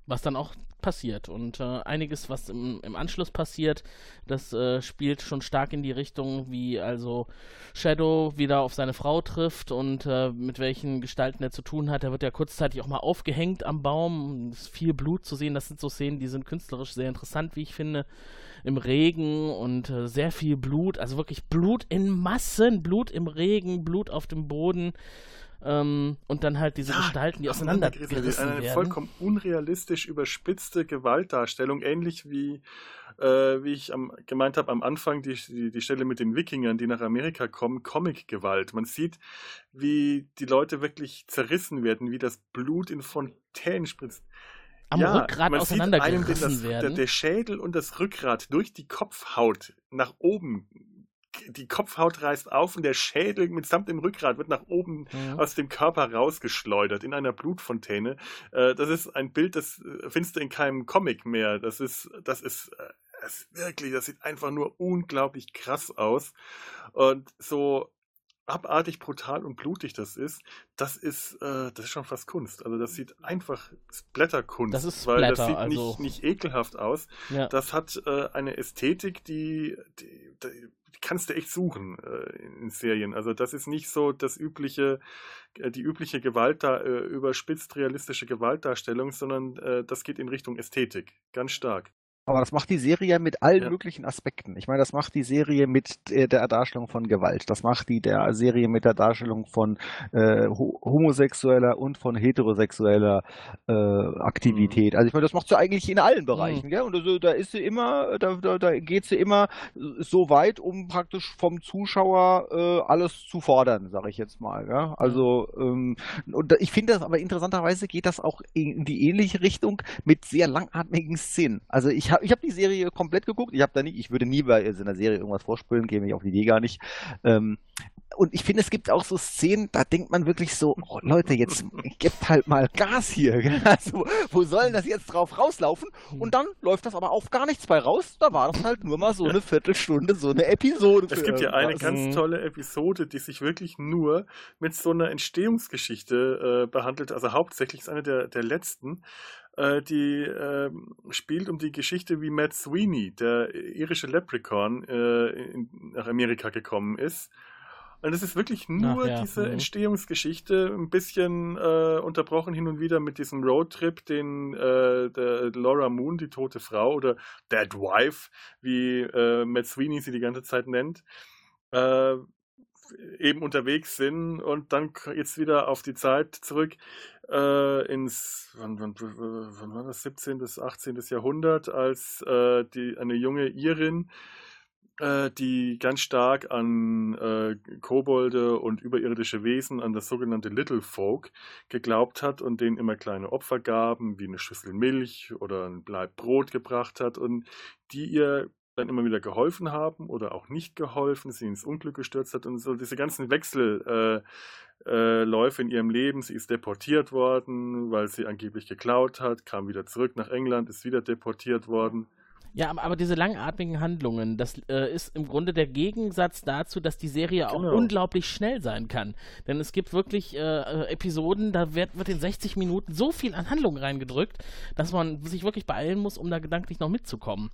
Was dann auch passiert. Und äh, einiges, was im, im, Anschluss passiert, das äh, spielt schon stark in die Richtung, wie also Shadow wieder auf seine Frau trifft und äh, mit welchen Gestalten er zu tun hat. Er wird ja kurzzeitig auch mal aufgehängt am Baum. Es ist viel Blut zu sehen. Das sind so Szenen, die sind künstlerisch sehr interessant, wie ich finde. Im Regen und äh, sehr viel Blut, also wirklich Blut in Massen, Blut im Regen, Blut auf dem Boden. Ähm, und dann halt diese ja, Gestalten, die auseinandergerissen eine werden. vollkommen unrealistisch überspitzte Gewaltdarstellung, ähnlich wie, äh, wie ich am, gemeint habe am Anfang, die, die, die Stelle mit den Wikingern, die nach Amerika kommen, Comic-Gewalt. Man sieht, wie die Leute wirklich zerrissen werden, wie das Blut in Fontänen spritzt. Am ja, Rückgrat auseinandergerissen das, werden. Der, der Schädel und das Rückgrat durch die Kopfhaut nach oben die Kopfhaut reißt auf und der Schädel mitsamt dem Rückgrat wird nach oben mhm. aus dem Körper rausgeschleudert in einer Blutfontäne. Äh, das ist ein Bild, das äh, findest du in keinem Comic mehr. Das ist, das ist, äh, das ist wirklich, das sieht einfach nur unglaublich krass aus. Und so abartig brutal und blutig das ist, das ist, äh, das ist schon fast Kunst. Also das sieht einfach Blätterkunst, das ist weil Splatter, das sieht also... nicht, nicht ekelhaft aus. Ja. Das hat äh, eine Ästhetik, die, die, die, kannst du echt suchen äh, in Serien. Also das ist nicht so das übliche, äh, die übliche Gewalt da, äh, überspitzt realistische Gewaltdarstellung, sondern äh, das geht in Richtung Ästhetik, ganz stark. Aber das macht die Serie ja mit allen ja. möglichen Aspekten. Ich meine, das macht die Serie mit der Darstellung von Gewalt. Das macht die der Serie mit der Darstellung von äh, homosexueller und von heterosexueller äh, Aktivität. Mhm. Also ich meine, das macht sie eigentlich in allen Bereichen. Mhm. Gell? Und also, da ist sie immer, da, da, da geht sie immer so weit, um praktisch vom Zuschauer äh, alles zu fordern, sage ich jetzt mal. Gell? Also ähm, und ich finde das aber interessanterweise geht das auch in die ähnliche Richtung mit sehr langatmigen Szenen. Also ich habe ich hab die Serie komplett geguckt. Ich habe da nicht, ich würde nie bei so einer Serie irgendwas vorspülen, gehe mich auf die Idee gar nicht. Ähm, und ich finde, es gibt auch so Szenen, da denkt man wirklich so, oh, Leute, jetzt [LAUGHS] gebt halt mal Gas hier. [LAUGHS] Also, wo soll das jetzt drauf rauslaufen? Und dann läuft das aber auf gar nichts bei raus. Da war das halt nur mal so eine Viertelstunde, so eine Episode. Es gibt ja eine ganz tolle Episode, die sich wirklich nur mit so einer Entstehungsgeschichte äh, behandelt. Also hauptsächlich ist eine der, der letzten äh, die äh, spielt um die Geschichte, wie Matt Sweeney, der irische Leprechaun, äh, in, nach Amerika gekommen ist. Und es ist wirklich nur Ach, ja. diese mhm. Entstehungsgeschichte, ein bisschen äh, unterbrochen hin und wieder mit diesem Roadtrip, den äh, der Laura Moon, die tote Frau, oder Dead Wife, wie äh, Matt Sweeney sie die ganze Zeit nennt, äh, eben unterwegs sind und dann jetzt wieder auf die Zeit zurück äh, ins, wann, wann, wann, war das, 17. bis 18. Jahrhundert, als äh, die, eine junge Irin, äh, die ganz stark an äh, Kobolde und überirdische Wesen, an das sogenannte Little Folk geglaubt hat und denen immer kleine Opfergaben wie eine Schüssel Milch oder ein Bleib Brot gebracht hat und die ihr dann immer wieder geholfen haben oder auch nicht geholfen, sie ins Unglück gestürzt hat und so diese ganzen Wechselläufe äh, äh, in ihrem Leben. Sie ist deportiert worden, weil sie angeblich geklaut hat, kam wieder zurück nach England, ist wieder deportiert worden. Ja, aber, aber diese langatmigen Handlungen, das äh, ist im Grunde der Gegensatz dazu, dass die Serie genau. auch unglaublich schnell sein kann. Denn es gibt wirklich äh, äh Episoden, da wird, wird in 60 Minuten so viel an Handlungen reingedrückt, dass man sich wirklich beeilen muss, um da gedanklich noch mitzukommen.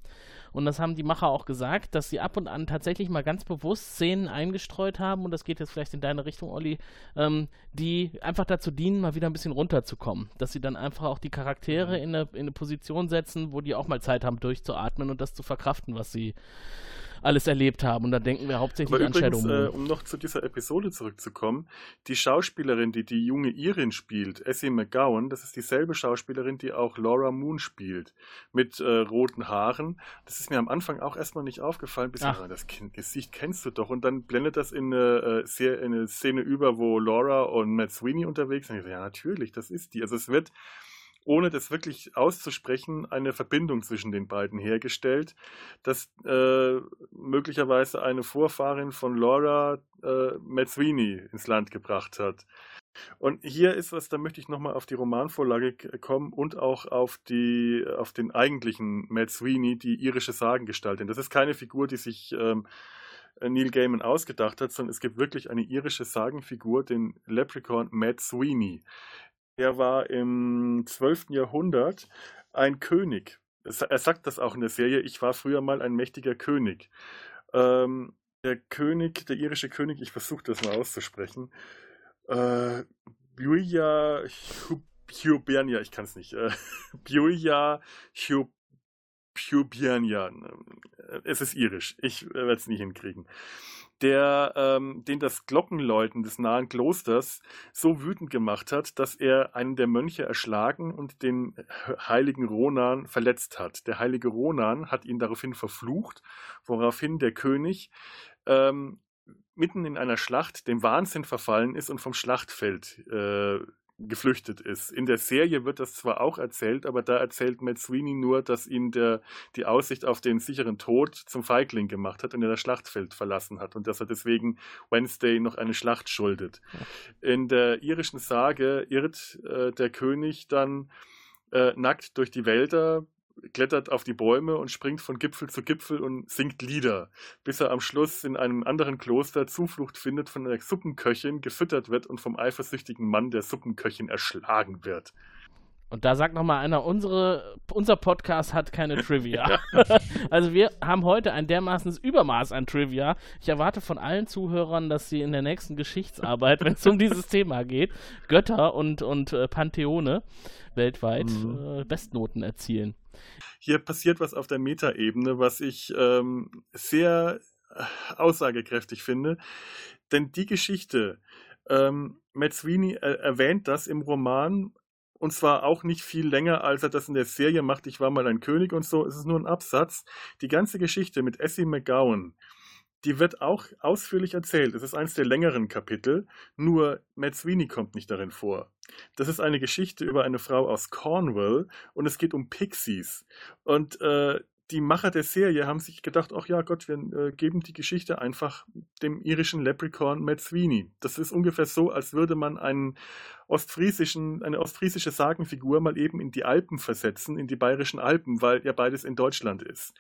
Und das haben die Macher auch gesagt, dass sie ab und an tatsächlich mal ganz bewusst Szenen eingestreut haben, und das geht jetzt vielleicht in deine Richtung, Olli, ähm, die einfach dazu dienen, mal wieder ein bisschen runterzukommen. Dass sie dann einfach auch die Charaktere mhm. in eine, in eine Position setzen, wo die auch mal Zeit haben, durchzuatmen und das zu verkraften, was sie alles erlebt haben. Und da denken wir hauptsächlich Aber an übrigens, Shadow Moon. Äh, um noch zu dieser Episode zurückzukommen, die Schauspielerin, die die junge Irin spielt, Essie McGowan, das ist dieselbe Schauspielerin, die auch Laura Moon spielt, mit äh, roten Haaren. Das ist mir am Anfang auch erstmal nicht aufgefallen, bis ich, das Gesicht kennst du doch. Und dann blendet das in eine, äh, in eine Szene über, wo Laura und Matt Sweeney unterwegs sind. Ja, natürlich, das ist die. Also es wird ohne das wirklich auszusprechen, eine Verbindung zwischen den beiden hergestellt, dass äh, möglicherweise eine Vorfahrin von Laura äh, Sweeney ins Land gebracht hat. Und hier ist was, da möchte ich nochmal auf die Romanvorlage kommen und auch auf, die, auf den eigentlichen Matt Sweeney, die irische Sagengestaltin. Das ist keine Figur, die sich ähm, Neil Gaiman ausgedacht hat, sondern es gibt wirklich eine irische Sagenfigur, den Leprechaun Matt Sweeney. Er war im 12. Jahrhundert ein König. Er sagt das auch in der Serie, ich war früher mal ein mächtiger König. Ähm, der König, der irische König, ich versuche das mal auszusprechen, äh, Bjuja Hubernia, ich kann es nicht, äh, [LAUGHS] Bjuja Hubernia, es ist irisch, ich werde es nicht hinkriegen der ähm, den das Glockenläuten des nahen Klosters so wütend gemacht hat, dass er einen der Mönche erschlagen und den heiligen Ronan verletzt hat. Der heilige Ronan hat ihn daraufhin verflucht, woraufhin der König ähm, mitten in einer Schlacht dem Wahnsinn verfallen ist und vom Schlachtfeld äh, geflüchtet ist. In der Serie wird das zwar auch erzählt, aber da erzählt Matt Sweeney nur, dass ihn der, die Aussicht auf den sicheren Tod zum Feigling gemacht hat und er das Schlachtfeld verlassen hat und dass er deswegen Wednesday noch eine Schlacht schuldet. In der irischen Sage irrt äh, der König dann äh, nackt durch die Wälder, klettert auf die Bäume und springt von Gipfel zu Gipfel und singt Lieder, bis er am Schluss in einem anderen Kloster Zuflucht findet, von einer Suppenköchin gefüttert wird und vom eifersüchtigen Mann der Suppenköchin erschlagen wird. Und da sagt nochmal einer, unsere, unser Podcast hat keine [LAUGHS] Trivia. [LAUGHS] also wir haben heute ein dermaßenes Übermaß an Trivia. Ich erwarte von allen Zuhörern, dass sie in der nächsten Geschichtsarbeit, wenn es um dieses [LAUGHS] Thema geht, Götter und, und äh, Pantheone weltweit mhm. äh, Bestnoten erzielen. Hier passiert was auf der Metaebene, was ich ähm, sehr äh, aussagekräftig finde. Denn die Geschichte, ähm, Matt Sweeney äh, erwähnt das im Roman und zwar auch nicht viel länger, als er das in der Serie macht. Ich war mal ein König und so. Es ist nur ein Absatz. Die ganze Geschichte mit Essie McGowan, die wird auch ausführlich erzählt. Es ist eines der längeren Kapitel, nur Matt Sweeney kommt nicht darin vor. Das ist eine Geschichte über eine Frau aus Cornwall und es geht um Pixies. Und äh, die Macher der Serie haben sich gedacht, ach ja Gott, wir äh, geben die Geschichte einfach dem irischen Leprechaun Matt Sweeney. Das ist ungefähr so, als würde man einen ostfriesischen, eine ostfriesische Sagenfigur mal eben in die Alpen versetzen, in die bayerischen Alpen, weil ja beides in Deutschland ist.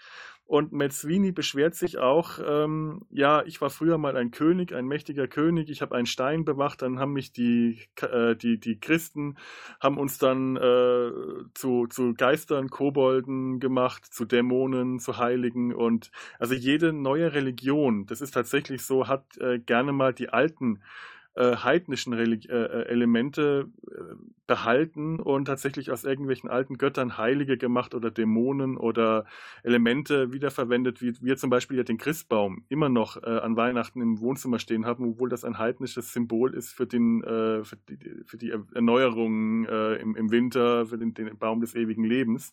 Und Sweeney beschwert sich auch, ähm, ja, ich war früher mal ein König, ein mächtiger König, ich habe einen Stein bewacht, dann haben mich die, äh, die, die Christen, haben uns dann äh, zu, zu Geistern, Kobolden gemacht, zu Dämonen, zu Heiligen und also jede neue Religion, das ist tatsächlich so, hat äh, gerne mal die alten äh, heidnischen Religi äh, äh Elemente äh, behalten und tatsächlich aus irgendwelchen alten Göttern Heilige gemacht oder Dämonen oder Elemente wiederverwendet, wie wir zum Beispiel ja den Christbaum immer noch äh, an Weihnachten im Wohnzimmer stehen haben, obwohl das ein heidnisches Symbol ist für, den, äh, für, die, für die Erneuerung im, im Winter, für den, den Baum des ewigen Lebens.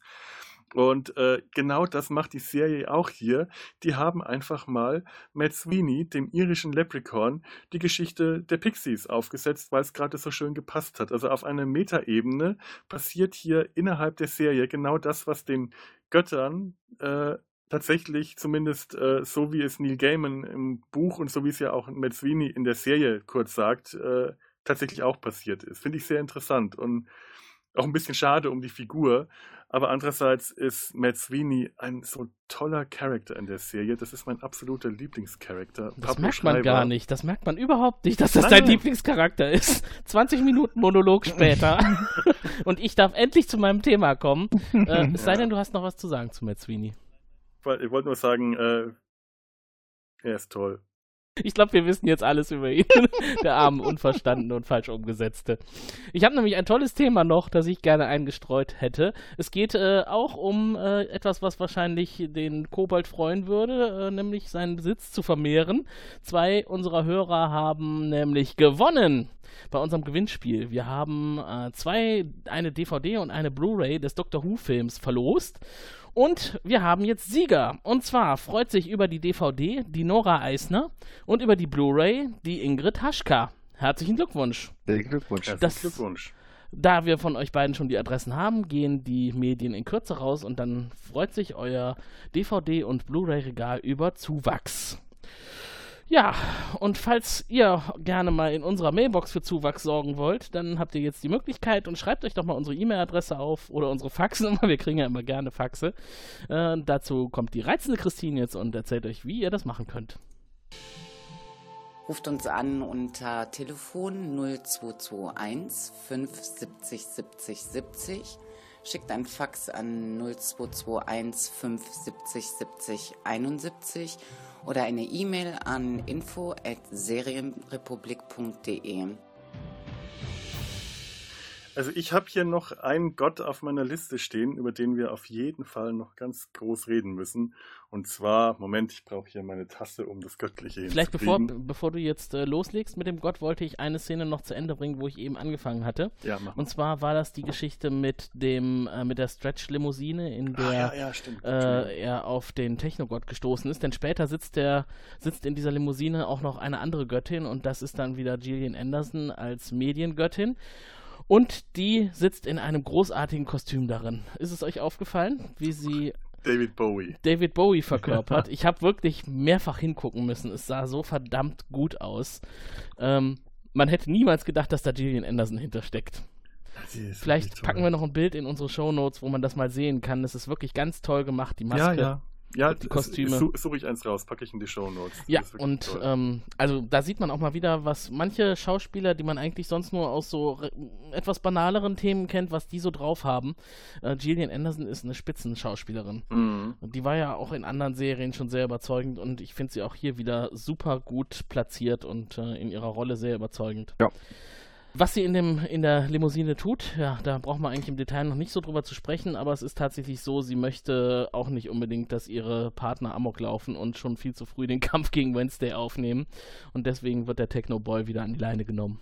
Und äh, genau das macht die Serie auch hier. Die haben einfach mal Matt Sweeney, dem irischen Leprechaun, die Geschichte der Pixies aufgesetzt, weil es gerade so schön gepasst hat. Also auf einer Metaebene passiert hier innerhalb der Serie genau das, was den Göttern äh, tatsächlich, zumindest äh, so wie es Neil Gaiman im Buch und so wie es ja auch Matt Sweeney in der Serie kurz sagt, äh, tatsächlich auch passiert ist. Finde ich sehr interessant und auch ein bisschen schade um die Figur, aber andererseits ist Matt Sweeney ein so toller Charakter in der Serie. Das ist mein absoluter Lieblingscharakter. Das Pablo merkt man Schreiber. gar nicht. Das merkt man überhaupt nicht, dass das Nein. dein Lieblingscharakter ist. [LAUGHS] 20 Minuten Monolog später. [LAUGHS] Und ich darf endlich zu meinem Thema kommen. Äh, es sei denn, du hast noch was zu sagen zu Matt Sweeney. Ich wollte nur sagen, äh, er ist toll. Ich glaube, wir wissen jetzt alles über ihn. [LAUGHS] Der arme, unverstandene und falsch umgesetzte. Ich habe nämlich ein tolles Thema noch, das ich gerne eingestreut hätte. Es geht äh, auch um äh, etwas, was wahrscheinlich den Kobold freuen würde, äh, nämlich seinen Besitz zu vermehren. Zwei unserer Hörer haben nämlich gewonnen bei unserem Gewinnspiel. Wir haben äh, zwei, eine DVD und eine Blu-ray des Doctor Who-Films verlost. Und wir haben jetzt Sieger. Und zwar freut sich über die DVD die Nora Eisner und über die Blu-ray die Ingrid Haschka. Herzlichen Glückwunsch. Herzlichen Glückwunsch. Das, Glückwunsch. Da wir von euch beiden schon die Adressen haben, gehen die Medien in Kürze raus und dann freut sich euer DVD- und Blu-ray-Regal über Zuwachs. Ja, und falls ihr gerne mal in unserer Mailbox für Zuwachs sorgen wollt, dann habt ihr jetzt die Möglichkeit und schreibt euch doch mal unsere E-Mail-Adresse auf oder unsere Faxnummer. [LAUGHS] Wir kriegen ja immer gerne Faxe. Äh, dazu kommt die reizende Christine jetzt und erzählt euch, wie ihr das machen könnt. Ruft uns an unter Telefon 0221 570 70 70. Schickt ein Fax an 0221 570 70 71 oder eine E-Mail an info@serienrepublik.de. Also ich habe hier noch einen Gott auf meiner Liste stehen, über den wir auf jeden Fall noch ganz groß reden müssen. Und zwar, Moment, ich brauche hier meine Tasse, um das Göttliche Vielleicht bevor, bevor du jetzt äh, loslegst mit dem Gott, wollte ich eine Szene noch zu Ende bringen, wo ich eben angefangen hatte. Ja, mach Und zwar war das die Geschichte mit dem äh, mit der Stretch-Limousine, in der ja, ja, äh, er auf den Technogott gestoßen ist. Denn später sitzt der sitzt in dieser Limousine auch noch eine andere Göttin und das ist dann wieder Gillian Anderson als Mediengöttin. Und die sitzt in einem großartigen Kostüm darin. Ist es euch aufgefallen, wie sie David Bowie. David Bowie verkörpert? [LAUGHS] ich habe wirklich mehrfach hingucken müssen. Es sah so verdammt gut aus. Ähm, man hätte niemals gedacht, dass da Gillian Anderson hintersteckt. Vielleicht packen wir noch ein Bild in unsere Shownotes, wo man das mal sehen kann. Es ist wirklich ganz toll gemacht, die Maske. Ja, ja. Ja, die Kostüme. Suche such ich eins raus, packe ich in die Show Notes. Ja, und ähm, also da sieht man auch mal wieder, was manche Schauspieler, die man eigentlich sonst nur aus so etwas banaleren Themen kennt, was die so drauf haben. Äh, Gillian Anderson ist eine Spitzenschauspielerin. Mhm. Die war ja auch in anderen Serien schon sehr überzeugend und ich finde sie auch hier wieder super gut platziert und äh, in ihrer Rolle sehr überzeugend. Ja. Was sie in, dem, in der Limousine tut, ja, da braucht man eigentlich im Detail noch nicht so drüber zu sprechen, aber es ist tatsächlich so, sie möchte auch nicht unbedingt, dass ihre Partner Amok laufen und schon viel zu früh den [LAUGHS] Kampf gegen Wednesday aufnehmen. Und deswegen wird der Techno-Boy wieder an die Leine genommen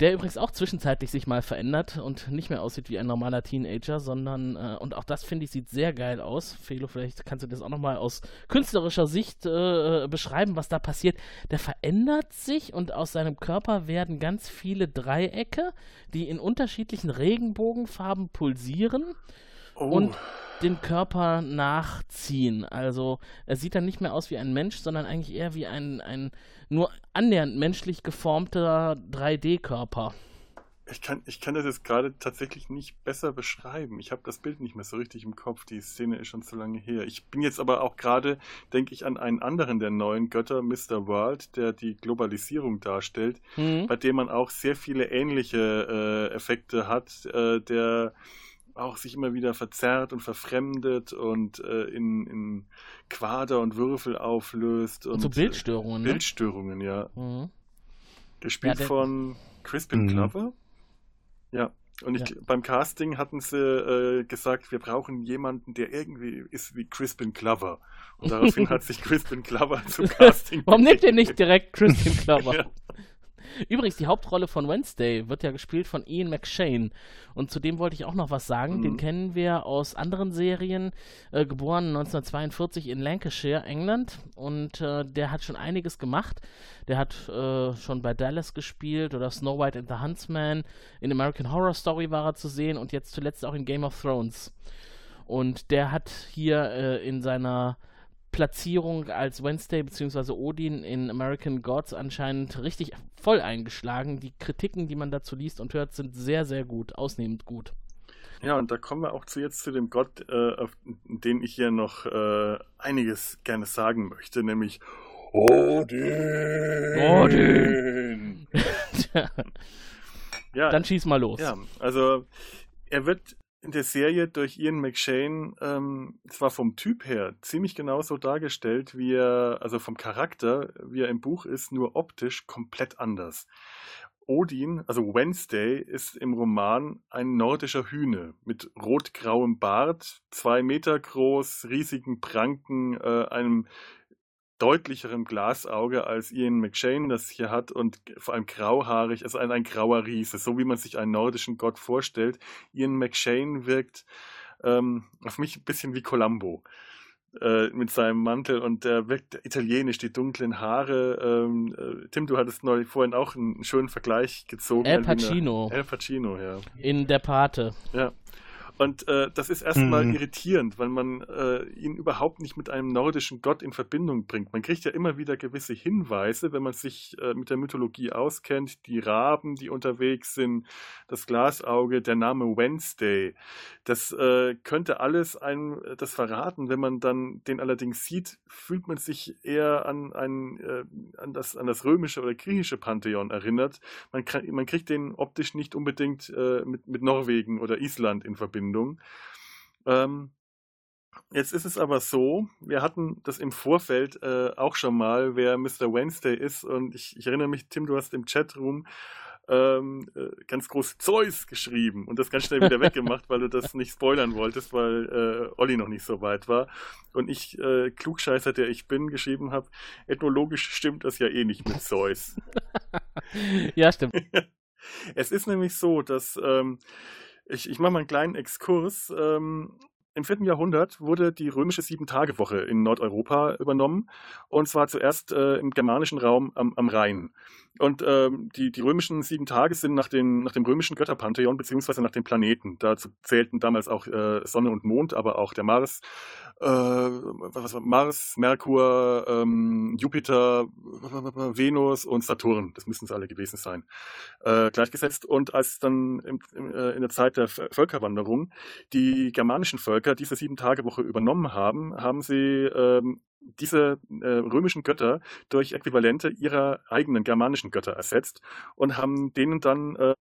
der übrigens auch zwischenzeitlich sich mal verändert und nicht mehr aussieht wie ein normaler Teenager, sondern, äh, und auch das finde ich sieht sehr geil aus. Felo, vielleicht kannst du das auch nochmal aus künstlerischer Sicht äh, beschreiben, was da passiert. Der verändert sich und aus seinem Körper werden ganz viele Dreiecke, die in unterschiedlichen Regenbogenfarben pulsieren. Oh. Und den Körper nachziehen. Also er sieht dann nicht mehr aus wie ein Mensch, sondern eigentlich eher wie ein, ein nur annähernd menschlich geformter 3D-Körper. Ich kann, ich kann das jetzt gerade tatsächlich nicht besser beschreiben. Ich habe das Bild nicht mehr so richtig im Kopf. Die Szene ist schon zu lange her. Ich bin jetzt aber auch gerade, denke ich, an einen anderen der neuen Götter, Mr. World, der die Globalisierung darstellt, mhm. bei dem man auch sehr viele ähnliche äh, Effekte hat, äh, der auch sich immer wieder verzerrt und verfremdet und äh, in, in Quader und Würfel auflöst. Und, und so Bildstörungen. Äh, Bildstörungen, ne? ja. Mhm. Gespielt ja, von Crispin mhm. Glover. Ja. Und ich, ja. beim Casting hatten sie äh, gesagt, wir brauchen jemanden, der irgendwie ist wie Crispin Glover. Und daraufhin [LAUGHS] hat sich Crispin Glover zum [LAUGHS] Casting. Warum nimmt ihr nicht direkt Crispin [LAUGHS] Glover? ja. Übrigens, die Hauptrolle von Wednesday wird ja gespielt von Ian McShane. Und zu dem wollte ich auch noch was sagen. Mhm. Den kennen wir aus anderen Serien. Äh, geboren 1942 in Lancashire, England. Und äh, der hat schon einiges gemacht. Der hat äh, schon bei Dallas gespielt oder Snow White and the Huntsman. In American Horror Story war er zu sehen und jetzt zuletzt auch in Game of Thrones. Und der hat hier äh, in seiner Platzierung als Wednesday bzw. Odin in American Gods anscheinend richtig voll eingeschlagen. Die Kritiken, die man dazu liest und hört, sind sehr, sehr gut, ausnehmend gut. Ja, und da kommen wir auch zu jetzt zu dem Gott, äh, auf den ich hier noch äh, einiges gerne sagen möchte, nämlich Odin. Odin. [LAUGHS] ja, Dann schieß mal los. Ja, also er wird in der Serie durch Ian McShane ähm, zwar vom Typ her ziemlich genauso dargestellt, wie er, also vom Charakter, wie er im Buch ist, nur optisch komplett anders. Odin, also Wednesday, ist im Roman ein nordischer Hühne mit rot-grauem Bart, zwei Meter groß, riesigen Pranken, äh, einem deutlicherem Glasauge als Ian McShane das hier hat und vor allem grauhaarig, also ein, ein grauer Riese, so wie man sich einen nordischen Gott vorstellt. Ian McShane wirkt ähm, auf mich ein bisschen wie Columbo äh, mit seinem Mantel und der wirkt italienisch, die dunklen Haare. Ähm, äh, Tim, du hattest neu vorhin auch einen schönen Vergleich gezogen. El Pacino. El Pacino, ja. In der Pate. Ja. Und äh, das ist erstmal mhm. irritierend, weil man äh, ihn überhaupt nicht mit einem nordischen Gott in Verbindung bringt. Man kriegt ja immer wieder gewisse Hinweise, wenn man sich äh, mit der Mythologie auskennt, die Raben, die unterwegs sind, das Glasauge, der Name Wednesday. Das äh, könnte alles einem das verraten. Wenn man dann den allerdings sieht, fühlt man sich eher an, ein, äh, an, das, an das römische oder griechische Pantheon erinnert. Man, kann, man kriegt den optisch nicht unbedingt äh, mit, mit Norwegen oder Island in Verbindung. Verbindung. Ähm, jetzt ist es aber so, wir hatten das im Vorfeld äh, auch schon mal, wer Mr. Wednesday ist. Und ich, ich erinnere mich, Tim, du hast im Chatroom ähm, äh, ganz groß Zeus geschrieben und das ganz schnell wieder weggemacht, weil du das nicht spoilern wolltest, weil äh, Olli noch nicht so weit war. Und ich, äh, Klugscheißer, der ich bin, geschrieben habe, ethnologisch stimmt das ja eh nicht mit Zeus. [LAUGHS] ja, stimmt. [LAUGHS] es ist nämlich so, dass ähm, ich, ich mache mal einen kleinen Exkurs. Ähm, im vierten Jahrhundert wurde die römische Sieben-Tage-Woche in Nordeuropa übernommen. Und zwar zuerst äh, im germanischen Raum am, am Rhein. Und ähm, die, die römischen sieben Tage sind nach, den, nach dem römischen Götterpantheon beziehungsweise nach den Planeten. Dazu zählten damals auch äh, Sonne und Mond, aber auch der Mars, äh, was war, Mars, Merkur, ähm, Jupiter, Venus und Saturn. Das müssten es alle gewesen sein. Äh, gleichgesetzt. Und als dann im, im, äh, in der Zeit der Völkerwanderung die germanischen Völker diese Sieben-Tage-Woche übernommen haben, haben sie ähm, diese äh, römischen Götter durch Äquivalente ihrer eigenen germanischen Götter ersetzt und haben denen dann äh,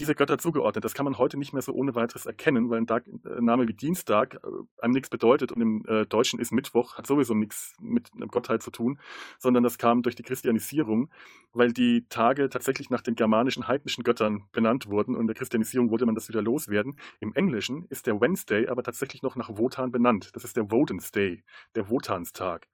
diese Götter zugeordnet. Das kann man heute nicht mehr so ohne weiteres erkennen, weil ein Tag, äh, Name wie Dienstag äh, einem nichts bedeutet und im äh, Deutschen ist Mittwoch, hat sowieso nichts mit einer Gottheit zu tun, sondern das kam durch die Christianisierung, weil die Tage tatsächlich nach den germanischen heidnischen Göttern benannt wurden und in der Christianisierung wollte man das wieder loswerden. Im Englischen ist der Wednesday aber tatsächlich noch nach Wotan benannt. Das ist der Woden's Day, der Wotanstag.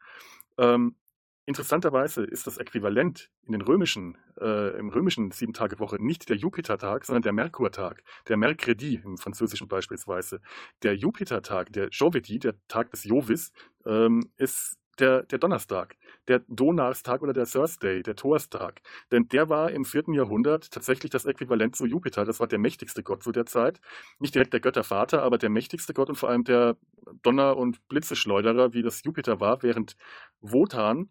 Ähm, Interessanterweise ist das Äquivalent in den römischen, äh, im römischen Sieben-Tage-Woche nicht der Jupitertag, sondern der Merkurtag, der Mercredi im Französischen beispielsweise. Der Jupitertag, der Jovedi, der Tag des Jovis, ähm, ist der, der Donnerstag, der Donarstag oder der Thursday, der Torstag. Denn der war im vierten Jahrhundert tatsächlich das Äquivalent zu Jupiter. Das war der mächtigste Gott zu der Zeit. Nicht direkt der Göttervater, aber der mächtigste Gott und vor allem der Donner- und Blitzeschleuderer, wie das Jupiter war, während Wotan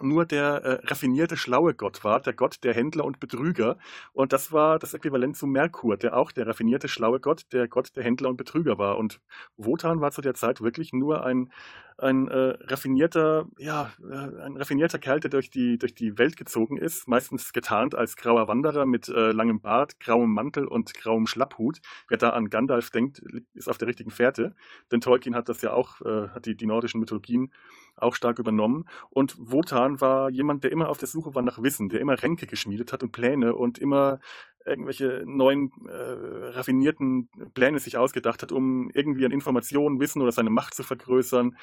nur der äh, raffinierte, schlaue Gott war, der Gott der Händler und Betrüger. Und das war das Äquivalent zu Merkur, der auch der raffinierte, schlaue Gott, der Gott der Händler und Betrüger war. Und Wotan war zu der Zeit wirklich nur ein, ein äh, raffinierter, ja, äh, ein raffinierter Kerl, der durch die, durch die Welt gezogen ist, meistens getarnt als grauer Wanderer mit äh, langem Bart, grauem Mantel und grauem Schlapphut. Wer da an Gandalf denkt, ist auf der richtigen Fährte. Denn Tolkien hat das ja auch, äh, hat die, die nordischen Mythologien auch stark übernommen. Und Wotan war jemand, der immer auf der Suche war nach Wissen, der immer Ränke geschmiedet hat und Pläne und immer irgendwelche neuen äh, raffinierten Pläne sich ausgedacht hat, um irgendwie an Informationen, Wissen oder seine Macht zu vergrößern.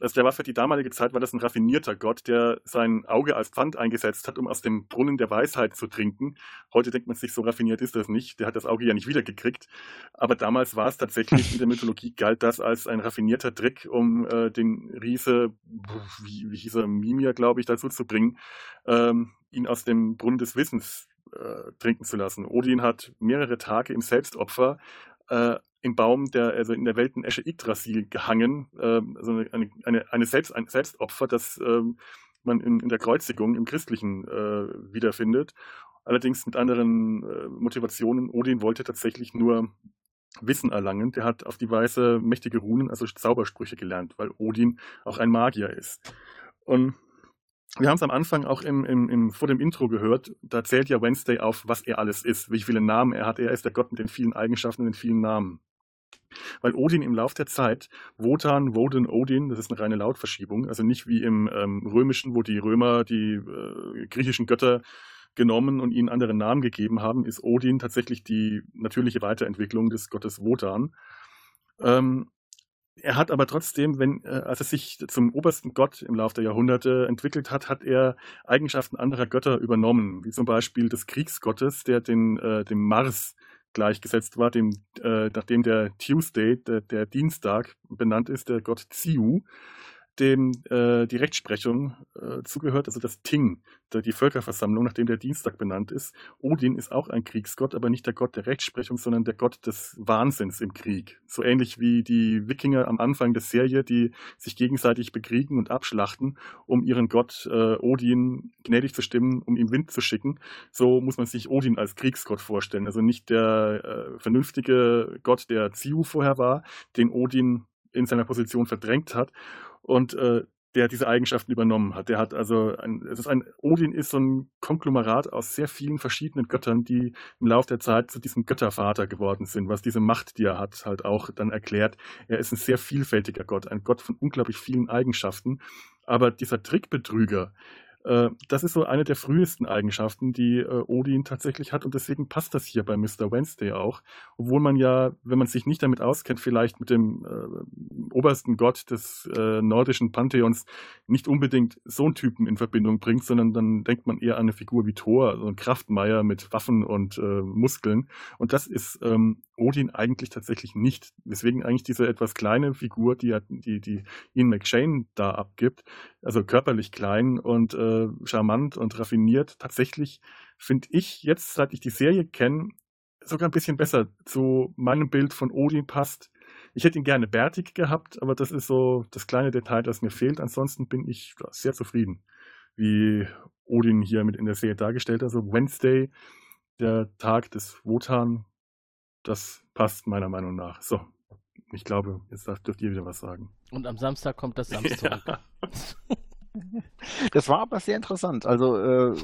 Also der war für die damalige Zeit war das ein raffinierter Gott, der sein Auge als Pfand eingesetzt hat, um aus dem Brunnen der Weisheit zu trinken. Heute denkt man sich, so raffiniert ist das nicht. Der hat das Auge ja nicht wiedergekriegt. Aber damals war es tatsächlich in der [LAUGHS] Mythologie galt das als ein raffinierter Trick, um äh, den Riese, wie, wie hieß er, Mimir, glaube ich, dazu zu bringen, ähm, ihn aus dem Brunnen des Wissens äh, trinken zu lassen. Odin hat mehrere Tage im Selbstopfer äh, im Baum der, also in der Weltenesche Yggdrasil gehangen, äh, also eine, eine, eine Selbst, ein Selbstopfer, das äh, man in, in der Kreuzigung im Christlichen äh, wiederfindet. Allerdings mit anderen äh, Motivationen. Odin wollte tatsächlich nur Wissen erlangen. Der hat auf die Weise mächtige Runen, also Zaubersprüche gelernt, weil Odin auch ein Magier ist. Und wir haben es am Anfang auch im, im, im, vor dem Intro gehört, da zählt ja Wednesday auf, was er alles ist, wie viele Namen er hat. Er ist der Gott mit den vielen Eigenschaften und den vielen Namen. Weil Odin im Lauf der Zeit, Wotan, Woden, Odin, das ist eine reine Lautverschiebung, also nicht wie im ähm, Römischen, wo die Römer die äh, griechischen Götter genommen und ihnen andere Namen gegeben haben, ist Odin tatsächlich die natürliche Weiterentwicklung des Gottes Wotan. Ähm, er hat aber trotzdem, wenn, äh, als er sich zum obersten Gott im Laufe der Jahrhunderte entwickelt hat, hat er Eigenschaften anderer Götter übernommen, wie zum Beispiel des Kriegsgottes, der den, äh, dem Mars gleichgesetzt war, dem, äh, nachdem der Tuesday, der, der Dienstag benannt ist, der Gott Ziu dem äh, die Rechtsprechung äh, zugehört, also das Ting, die Völkerversammlung, nachdem der Dienstag benannt ist. Odin ist auch ein Kriegsgott, aber nicht der Gott der Rechtsprechung, sondern der Gott des Wahnsinns im Krieg. So ähnlich wie die Wikinger am Anfang der Serie, die sich gegenseitig bekriegen und abschlachten, um ihren Gott äh, Odin gnädig zu stimmen, um ihm Wind zu schicken. So muss man sich Odin als Kriegsgott vorstellen. Also nicht der äh, vernünftige Gott, der Ziu vorher war, den Odin in seiner Position verdrängt hat und äh, der diese Eigenschaften übernommen hat. Der hat also ein, es ist ein Odin ist so ein Konglomerat aus sehr vielen verschiedenen Göttern, die im Laufe der Zeit zu diesem Göttervater geworden sind, was diese Macht, die er hat, halt auch dann erklärt. Er ist ein sehr vielfältiger Gott, ein Gott von unglaublich vielen Eigenschaften. Aber dieser Trickbetrüger, das ist so eine der frühesten Eigenschaften, die äh, Odin tatsächlich hat und deswegen passt das hier bei Mr. Wednesday auch. Obwohl man ja, wenn man sich nicht damit auskennt, vielleicht mit dem äh, obersten Gott des äh, nordischen Pantheons nicht unbedingt so einen Typen in Verbindung bringt, sondern dann denkt man eher an eine Figur wie Thor, so ein Kraftmeier mit Waffen und äh, Muskeln. Und das ist ähm, Odin eigentlich tatsächlich nicht. Deswegen eigentlich diese etwas kleine Figur, die, die, die Ian McShane da abgibt, also körperlich klein und äh, charmant und raffiniert, tatsächlich finde ich jetzt, seit ich die Serie kenne, sogar ein bisschen besser zu meinem Bild von Odin passt. Ich hätte ihn gerne bärtig gehabt, aber das ist so das kleine Detail, das mir fehlt. Ansonsten bin ich sehr zufrieden, wie Odin hier mit in der Serie dargestellt. Also Wednesday, der Tag des Wotan, das passt meiner Meinung nach. So, ich glaube, jetzt dürft ihr wieder was sagen. Und am Samstag kommt das Samstag. Ja. [LAUGHS] Das war aber sehr interessant. Also äh,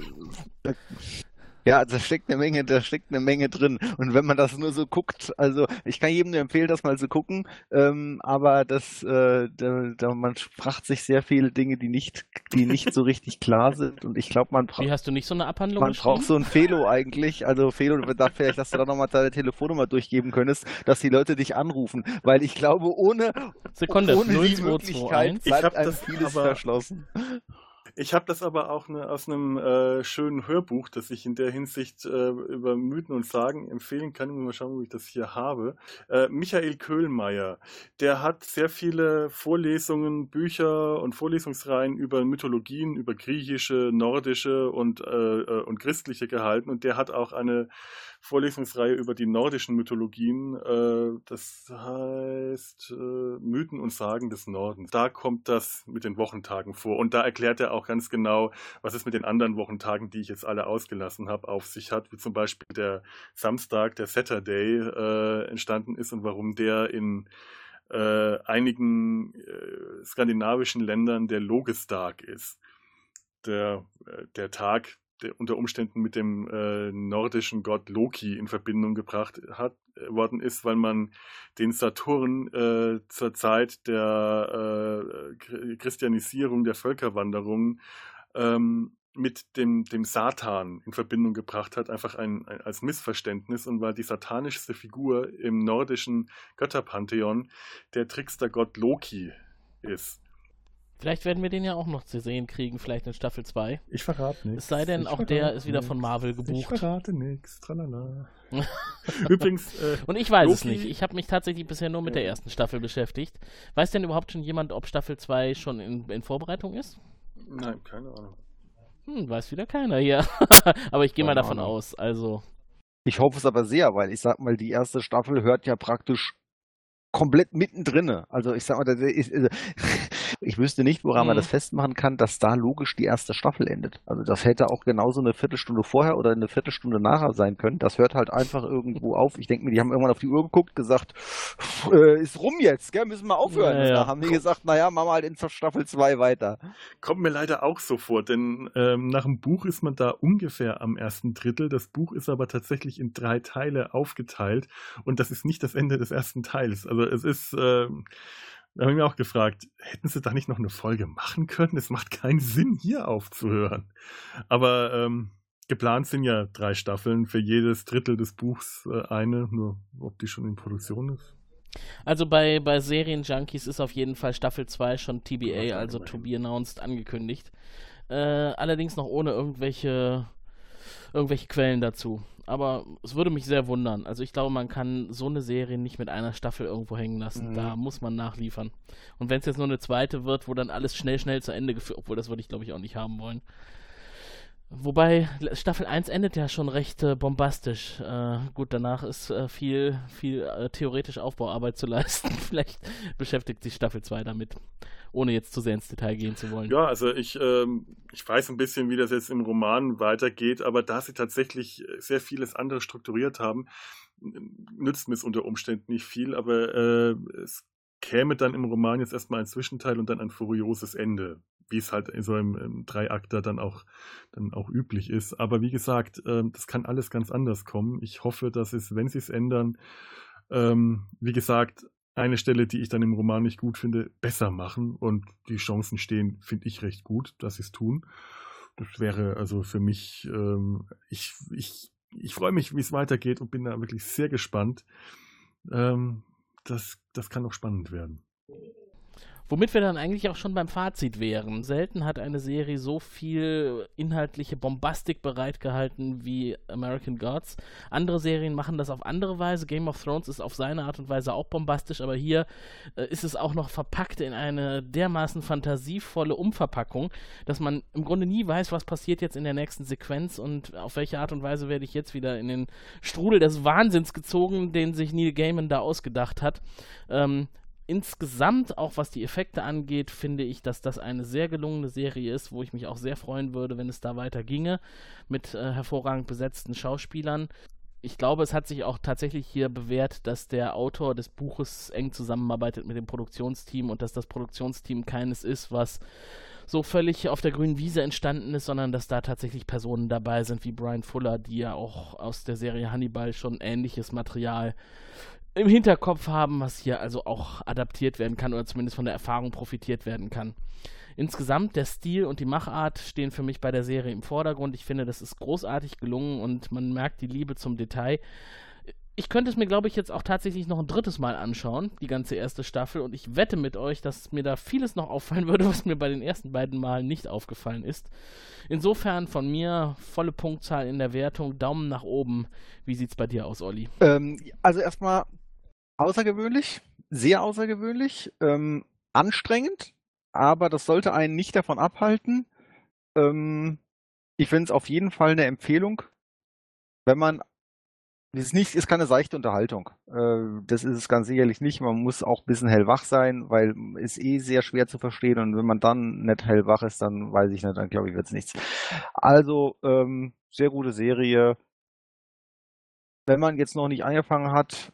ja, da steckt eine Menge, da steckt eine Menge drin. Und wenn man das nur so guckt, also ich kann jedem nur empfehlen, das mal zu gucken, ähm, aber das, äh, da, da, man fragt sich sehr viele Dinge, die nicht, die nicht so richtig klar sind. Und ich glaube, man braucht. Wie hast du nicht so eine Abhandlung Man braucht so ein Felo eigentlich. Also Felo, da vielleicht, dass du da nochmal deine Telefonnummer durchgeben könntest, dass die Leute dich anrufen. Weil ich glaube, ohne, Sekunde, ohne 0, die 2, Möglichkeit 2, bleibt einem vieles verschlossen. Ich habe das aber auch ne, aus einem äh, schönen Hörbuch, das ich in der Hinsicht äh, über Mythen und Sagen empfehlen kann. Mal schauen, ob ich das hier habe. Äh, Michael Köhlmeier, der hat sehr viele Vorlesungen, Bücher und Vorlesungsreihen über Mythologien, über griechische, nordische und, äh, äh, und christliche gehalten. Und der hat auch eine Vorlesungsreihe über die nordischen Mythologien. Äh, das heißt äh, Mythen und Sagen des Nordens. Da kommt das mit den Wochentagen vor. Und da erklärt er auch ganz genau, was es mit den anderen Wochentagen, die ich jetzt alle ausgelassen habe, auf sich hat. Wie zum Beispiel der Samstag, der Saturday äh, entstanden ist und warum der in einigen skandinavischen Ländern der Logestag ist. Der, der Tag, unter Umständen mit dem äh, nordischen Gott Loki in Verbindung gebracht hat, äh, worden ist, weil man den Saturn äh, zur Zeit der äh, Christianisierung der Völkerwanderung ähm, mit dem, dem Satan in Verbindung gebracht hat, einfach ein, ein, als Missverständnis und weil die satanischste Figur im nordischen Götterpantheon der Trickstergott Loki ist. Vielleicht werden wir den ja auch noch zu sehen kriegen, vielleicht in Staffel 2. Ich verrate nichts. Es sei denn, ich auch der ist wieder von Marvel gebucht. Ich verrate nichts. Tralala. [LAUGHS] Übrigens. Äh, Und ich weiß Loki, es nicht. Ich habe mich tatsächlich bisher nur mit ja. der ersten Staffel beschäftigt. Weiß denn überhaupt schon jemand, ob Staffel 2 schon in, in Vorbereitung ist? Nein, keine Ahnung. Hm, weiß wieder keiner hier. [LAUGHS] aber ich gehe mal davon Ahnung. aus. Also. Ich hoffe es aber sehr, weil ich sag mal, die erste Staffel hört ja praktisch komplett mittendrin. Also ich sag mal, ist, also, ich wüsste nicht, woran mhm. man das festmachen kann, dass da logisch die erste Staffel endet. Also das hätte auch genauso eine Viertelstunde vorher oder eine Viertelstunde nachher sein können. Das hört halt einfach irgendwo auf. Ich denke mir, die haben irgendwann auf die Uhr geguckt, gesagt, äh, ist rum jetzt, gell? müssen wir aufhören. Ja, ja. Da haben die gesagt, naja, machen wir halt in Staffel 2 weiter. Kommt mir leider auch so vor, denn ähm, nach dem Buch ist man da ungefähr am ersten Drittel. Das Buch ist aber tatsächlich in drei Teile aufgeteilt und das ist nicht das Ende des ersten Teils. Also es ist, äh, da habe ich mir auch gefragt, hätten sie da nicht noch eine Folge machen können? Es macht keinen Sinn, hier aufzuhören. Aber ähm, geplant sind ja drei Staffeln, für jedes Drittel des Buchs äh, eine, nur ob die schon in Produktion ist. Also bei, bei Serienjunkies ist auf jeden Fall Staffel 2 schon TBA, also to be announced, angekündigt. Äh, allerdings noch ohne irgendwelche, irgendwelche Quellen dazu aber es würde mich sehr wundern. Also ich glaube, man kann so eine Serie nicht mit einer Staffel irgendwo hängen lassen. Mhm. Da muss man nachliefern. Und wenn es jetzt nur eine zweite wird, wo dann alles schnell, schnell zu Ende geführt, obwohl das würde ich glaube ich auch nicht haben wollen. Wobei Staffel 1 endet ja schon recht äh, bombastisch. Äh, gut, danach ist äh, viel, viel äh, theoretisch Aufbauarbeit zu [LAUGHS] leisten. Vielleicht beschäftigt sich Staffel 2 damit ohne jetzt zu sehr ins Detail gehen zu wollen. Ja, also ich, ähm, ich weiß ein bisschen, wie das jetzt im Roman weitergeht, aber da sie tatsächlich sehr vieles andere strukturiert haben, nützt mir es unter Umständen nicht viel, aber äh, es käme dann im Roman jetzt erstmal ein Zwischenteil und dann ein furioses Ende, wie es halt in so einem, einem Dreiakter dann auch, dann auch üblich ist. Aber wie gesagt, äh, das kann alles ganz anders kommen. Ich hoffe, dass es, wenn sie es ändern, ähm, wie gesagt, eine Stelle, die ich dann im Roman nicht gut finde, besser machen. Und die Chancen stehen, finde ich, recht gut, dass sie es tun. Das wäre also für mich, ähm, ich, ich, ich freue mich, wie es weitergeht und bin da wirklich sehr gespannt. Ähm, das, das kann auch spannend werden. Womit wir dann eigentlich auch schon beim Fazit wären. Selten hat eine Serie so viel inhaltliche Bombastik bereitgehalten wie American Gods. Andere Serien machen das auf andere Weise. Game of Thrones ist auf seine Art und Weise auch bombastisch, aber hier äh, ist es auch noch verpackt in eine dermaßen fantasievolle Umverpackung, dass man im Grunde nie weiß, was passiert jetzt in der nächsten Sequenz und auf welche Art und Weise werde ich jetzt wieder in den Strudel des Wahnsinns gezogen, den sich Neil Gaiman da ausgedacht hat. Ähm, insgesamt, auch was die Effekte angeht, finde ich, dass das eine sehr gelungene Serie ist, wo ich mich auch sehr freuen würde, wenn es da weiter ginge, mit äh, hervorragend besetzten Schauspielern. Ich glaube, es hat sich auch tatsächlich hier bewährt, dass der Autor des Buches eng zusammenarbeitet mit dem Produktionsteam und dass das Produktionsteam keines ist, was so völlig auf der grünen Wiese entstanden ist, sondern dass da tatsächlich Personen dabei sind wie Brian Fuller, die ja auch aus der Serie Hannibal schon ähnliches Material im Hinterkopf haben, was hier also auch adaptiert werden kann oder zumindest von der Erfahrung profitiert werden kann. Insgesamt der Stil und die Machart stehen für mich bei der Serie im Vordergrund. Ich finde, das ist großartig gelungen und man merkt die Liebe zum Detail. Ich könnte es mir, glaube ich, jetzt auch tatsächlich noch ein drittes Mal anschauen, die ganze erste Staffel, und ich wette mit euch, dass mir da vieles noch auffallen würde, [LAUGHS] was mir bei den ersten beiden Malen nicht aufgefallen ist. Insofern von mir volle Punktzahl in der Wertung, Daumen nach oben. Wie sieht's bei dir aus, Olli? Ähm, also erstmal außergewöhnlich, sehr außergewöhnlich, ähm, anstrengend, aber das sollte einen nicht davon abhalten. Ähm, ich finde es auf jeden Fall eine Empfehlung, wenn man es ist nicht, ist keine seichte Unterhaltung. Äh, das ist es ganz sicherlich nicht. Man muss auch ein bisschen hellwach sein, weil es eh sehr schwer zu verstehen und wenn man dann nicht hellwach ist, dann weiß ich nicht, dann glaube ich, wird es nichts. Also, ähm, sehr gute Serie. Wenn man jetzt noch nicht angefangen hat,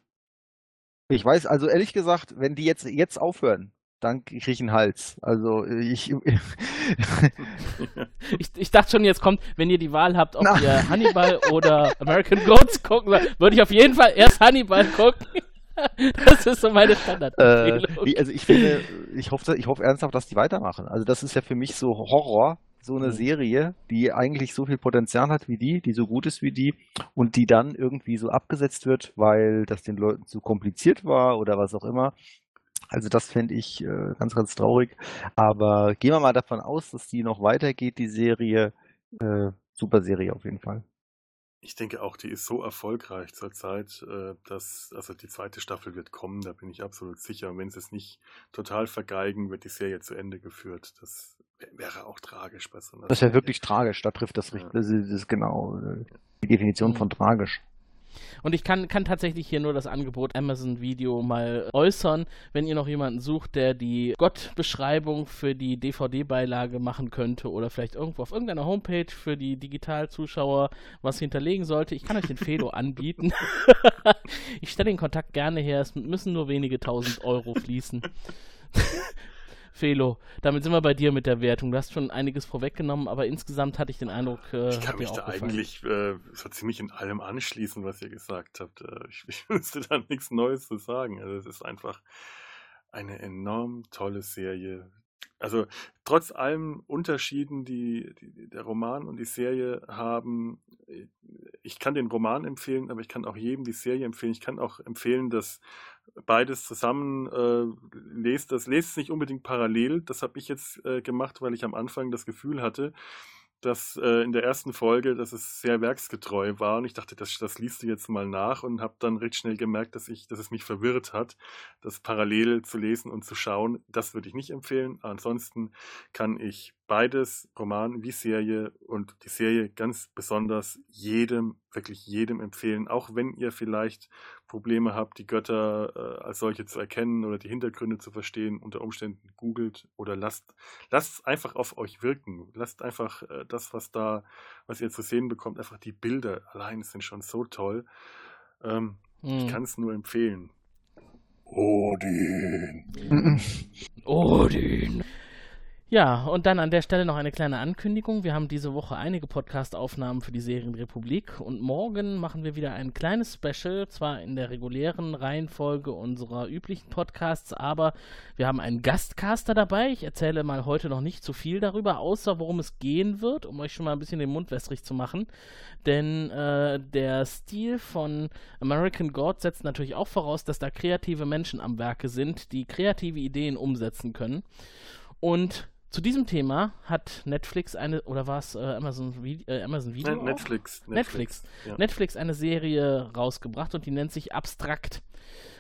ich weiß, also ehrlich gesagt, wenn die jetzt, jetzt aufhören, dann kriege ich einen Hals. Also ich, [LAUGHS] ich. ich, dachte schon, jetzt kommt, wenn ihr die Wahl habt, ob Na. ihr Hannibal oder American Goats [LAUGHS] gucken, würde ich auf jeden Fall erst Hannibal gucken. [LAUGHS] Das ist so meine Standard. Äh, also ich finde, ich hoffe, ich hoffe ernsthaft, dass die weitermachen. Also das ist ja für mich so Horror, so eine mhm. Serie, die eigentlich so viel Potenzial hat wie die, die so gut ist wie die und die dann irgendwie so abgesetzt wird, weil das den Leuten zu kompliziert war oder was auch immer. Also das fände ich äh, ganz, ganz traurig. Aber gehen wir mal davon aus, dass die noch weitergeht, die Serie. Äh, super Serie auf jeden Fall. Ich denke auch, die ist so erfolgreich zurzeit, äh, dass, also die zweite Staffel wird kommen, da bin ich absolut sicher. Und wenn sie es nicht total vergeigen, wird die Serie zu Ende geführt. Das wäre auch tragisch bei so einer Das wäre wirklich tragisch, da trifft das richtig. Das, ist, das ist genau äh, die Definition mhm. von tragisch. Und ich kann, kann tatsächlich hier nur das Angebot Amazon Video mal äußern, wenn ihr noch jemanden sucht, der die Gott-Beschreibung für die DVD-Beilage machen könnte oder vielleicht irgendwo auf irgendeiner Homepage für die Digitalzuschauer was hinterlegen sollte. Ich kann euch den Felo [LAUGHS] anbieten. ich stelle den Kontakt gerne her. Es müssen nur wenige tausend Euro fließen. [LAUGHS] Felo, damit sind wir bei dir mit der Wertung. Du hast schon einiges vorweggenommen, aber insgesamt hatte ich den Eindruck, äh, ich kann mich da eigentlich äh, so ziemlich in allem anschließen, was ihr gesagt habt. Äh, ich, [LAUGHS] ich wüsste da nichts Neues zu sagen. Also es ist einfach eine enorm tolle Serie. Also trotz allem Unterschieden, die, die, der Roman und die Serie haben, ich kann den Roman empfehlen, aber ich kann auch jedem die Serie empfehlen. Ich kann auch empfehlen, dass beides zusammen äh, lest. Das lest nicht unbedingt parallel. Das habe ich jetzt äh, gemacht, weil ich am Anfang das Gefühl hatte, dass äh, in der ersten Folge, dass es sehr werksgetreu war und ich dachte, das, das liest du jetzt mal nach und habe dann recht schnell gemerkt, dass ich, dass es mich verwirrt hat, das parallel zu lesen und zu schauen. Das würde ich nicht empfehlen. Ansonsten kann ich beides, Roman wie Serie und die Serie ganz besonders jedem, wirklich jedem empfehlen, auch wenn ihr vielleicht Probleme habt, die Götter äh, als solche zu erkennen oder die Hintergründe zu verstehen, unter Umständen googelt oder lasst, lasst es einfach auf euch wirken. Lasst einfach äh, das, was da, was ihr zu sehen bekommt, einfach die Bilder allein sind schon so toll. Ähm, hm. Ich kann es nur empfehlen. Odin. Odin. Ja, und dann an der Stelle noch eine kleine Ankündigung. Wir haben diese Woche einige Podcast-Aufnahmen für die Serienrepublik und morgen machen wir wieder ein kleines Special, zwar in der regulären Reihenfolge unserer üblichen Podcasts, aber wir haben einen Gastcaster dabei. Ich erzähle mal heute noch nicht zu viel darüber, außer worum es gehen wird, um euch schon mal ein bisschen den Mund wässrig zu machen. Denn äh, der Stil von American God setzt natürlich auch voraus, dass da kreative Menschen am Werke sind, die kreative Ideen umsetzen können. Und zu diesem Thema hat Netflix eine, oder war es äh, Amazon, Vi äh, Amazon Video? Nein, Netflix. Netflix. Ja. Netflix eine Serie rausgebracht und die nennt sich Abstrakt.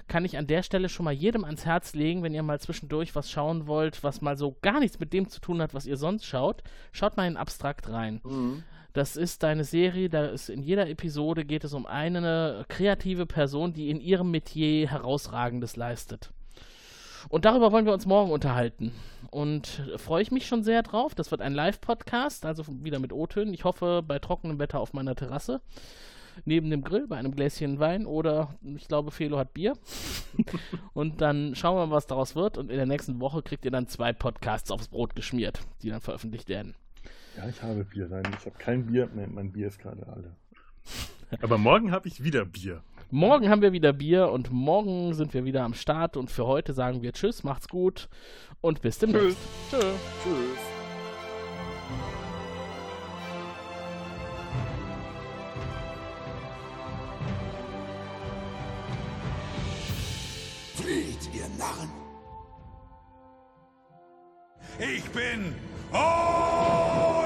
Kann ich an der Stelle schon mal jedem ans Herz legen, wenn ihr mal zwischendurch was schauen wollt, was mal so gar nichts mit dem zu tun hat, was ihr sonst schaut. Schaut mal in Abstrakt rein. Mhm. Das ist eine Serie, da ist in jeder Episode geht es um eine kreative Person, die in ihrem Metier herausragendes leistet. Und darüber wollen wir uns morgen unterhalten. Und freue ich mich schon sehr drauf. Das wird ein Live-Podcast, also wieder mit O-Tönen. Ich hoffe, bei trockenem Wetter auf meiner Terrasse. Neben dem Grill bei einem Gläschen Wein oder ich glaube, Felo hat Bier. [LAUGHS] und dann schauen wir mal, was daraus wird. Und in der nächsten Woche kriegt ihr dann zwei Podcasts aufs Brot geschmiert, die dann veröffentlicht werden. Ja, ich habe Bier. Nein, ich habe kein Bier. Mein, mein Bier ist gerade alle. Aber morgen habe ich wieder Bier. Morgen haben wir wieder Bier und morgen sind wir wieder am Start. Und für heute sagen wir Tschüss, macht's gut und bis demnächst. Tschüss. Tschüss. Flieht, ihr Narren! Ich bin... Oh!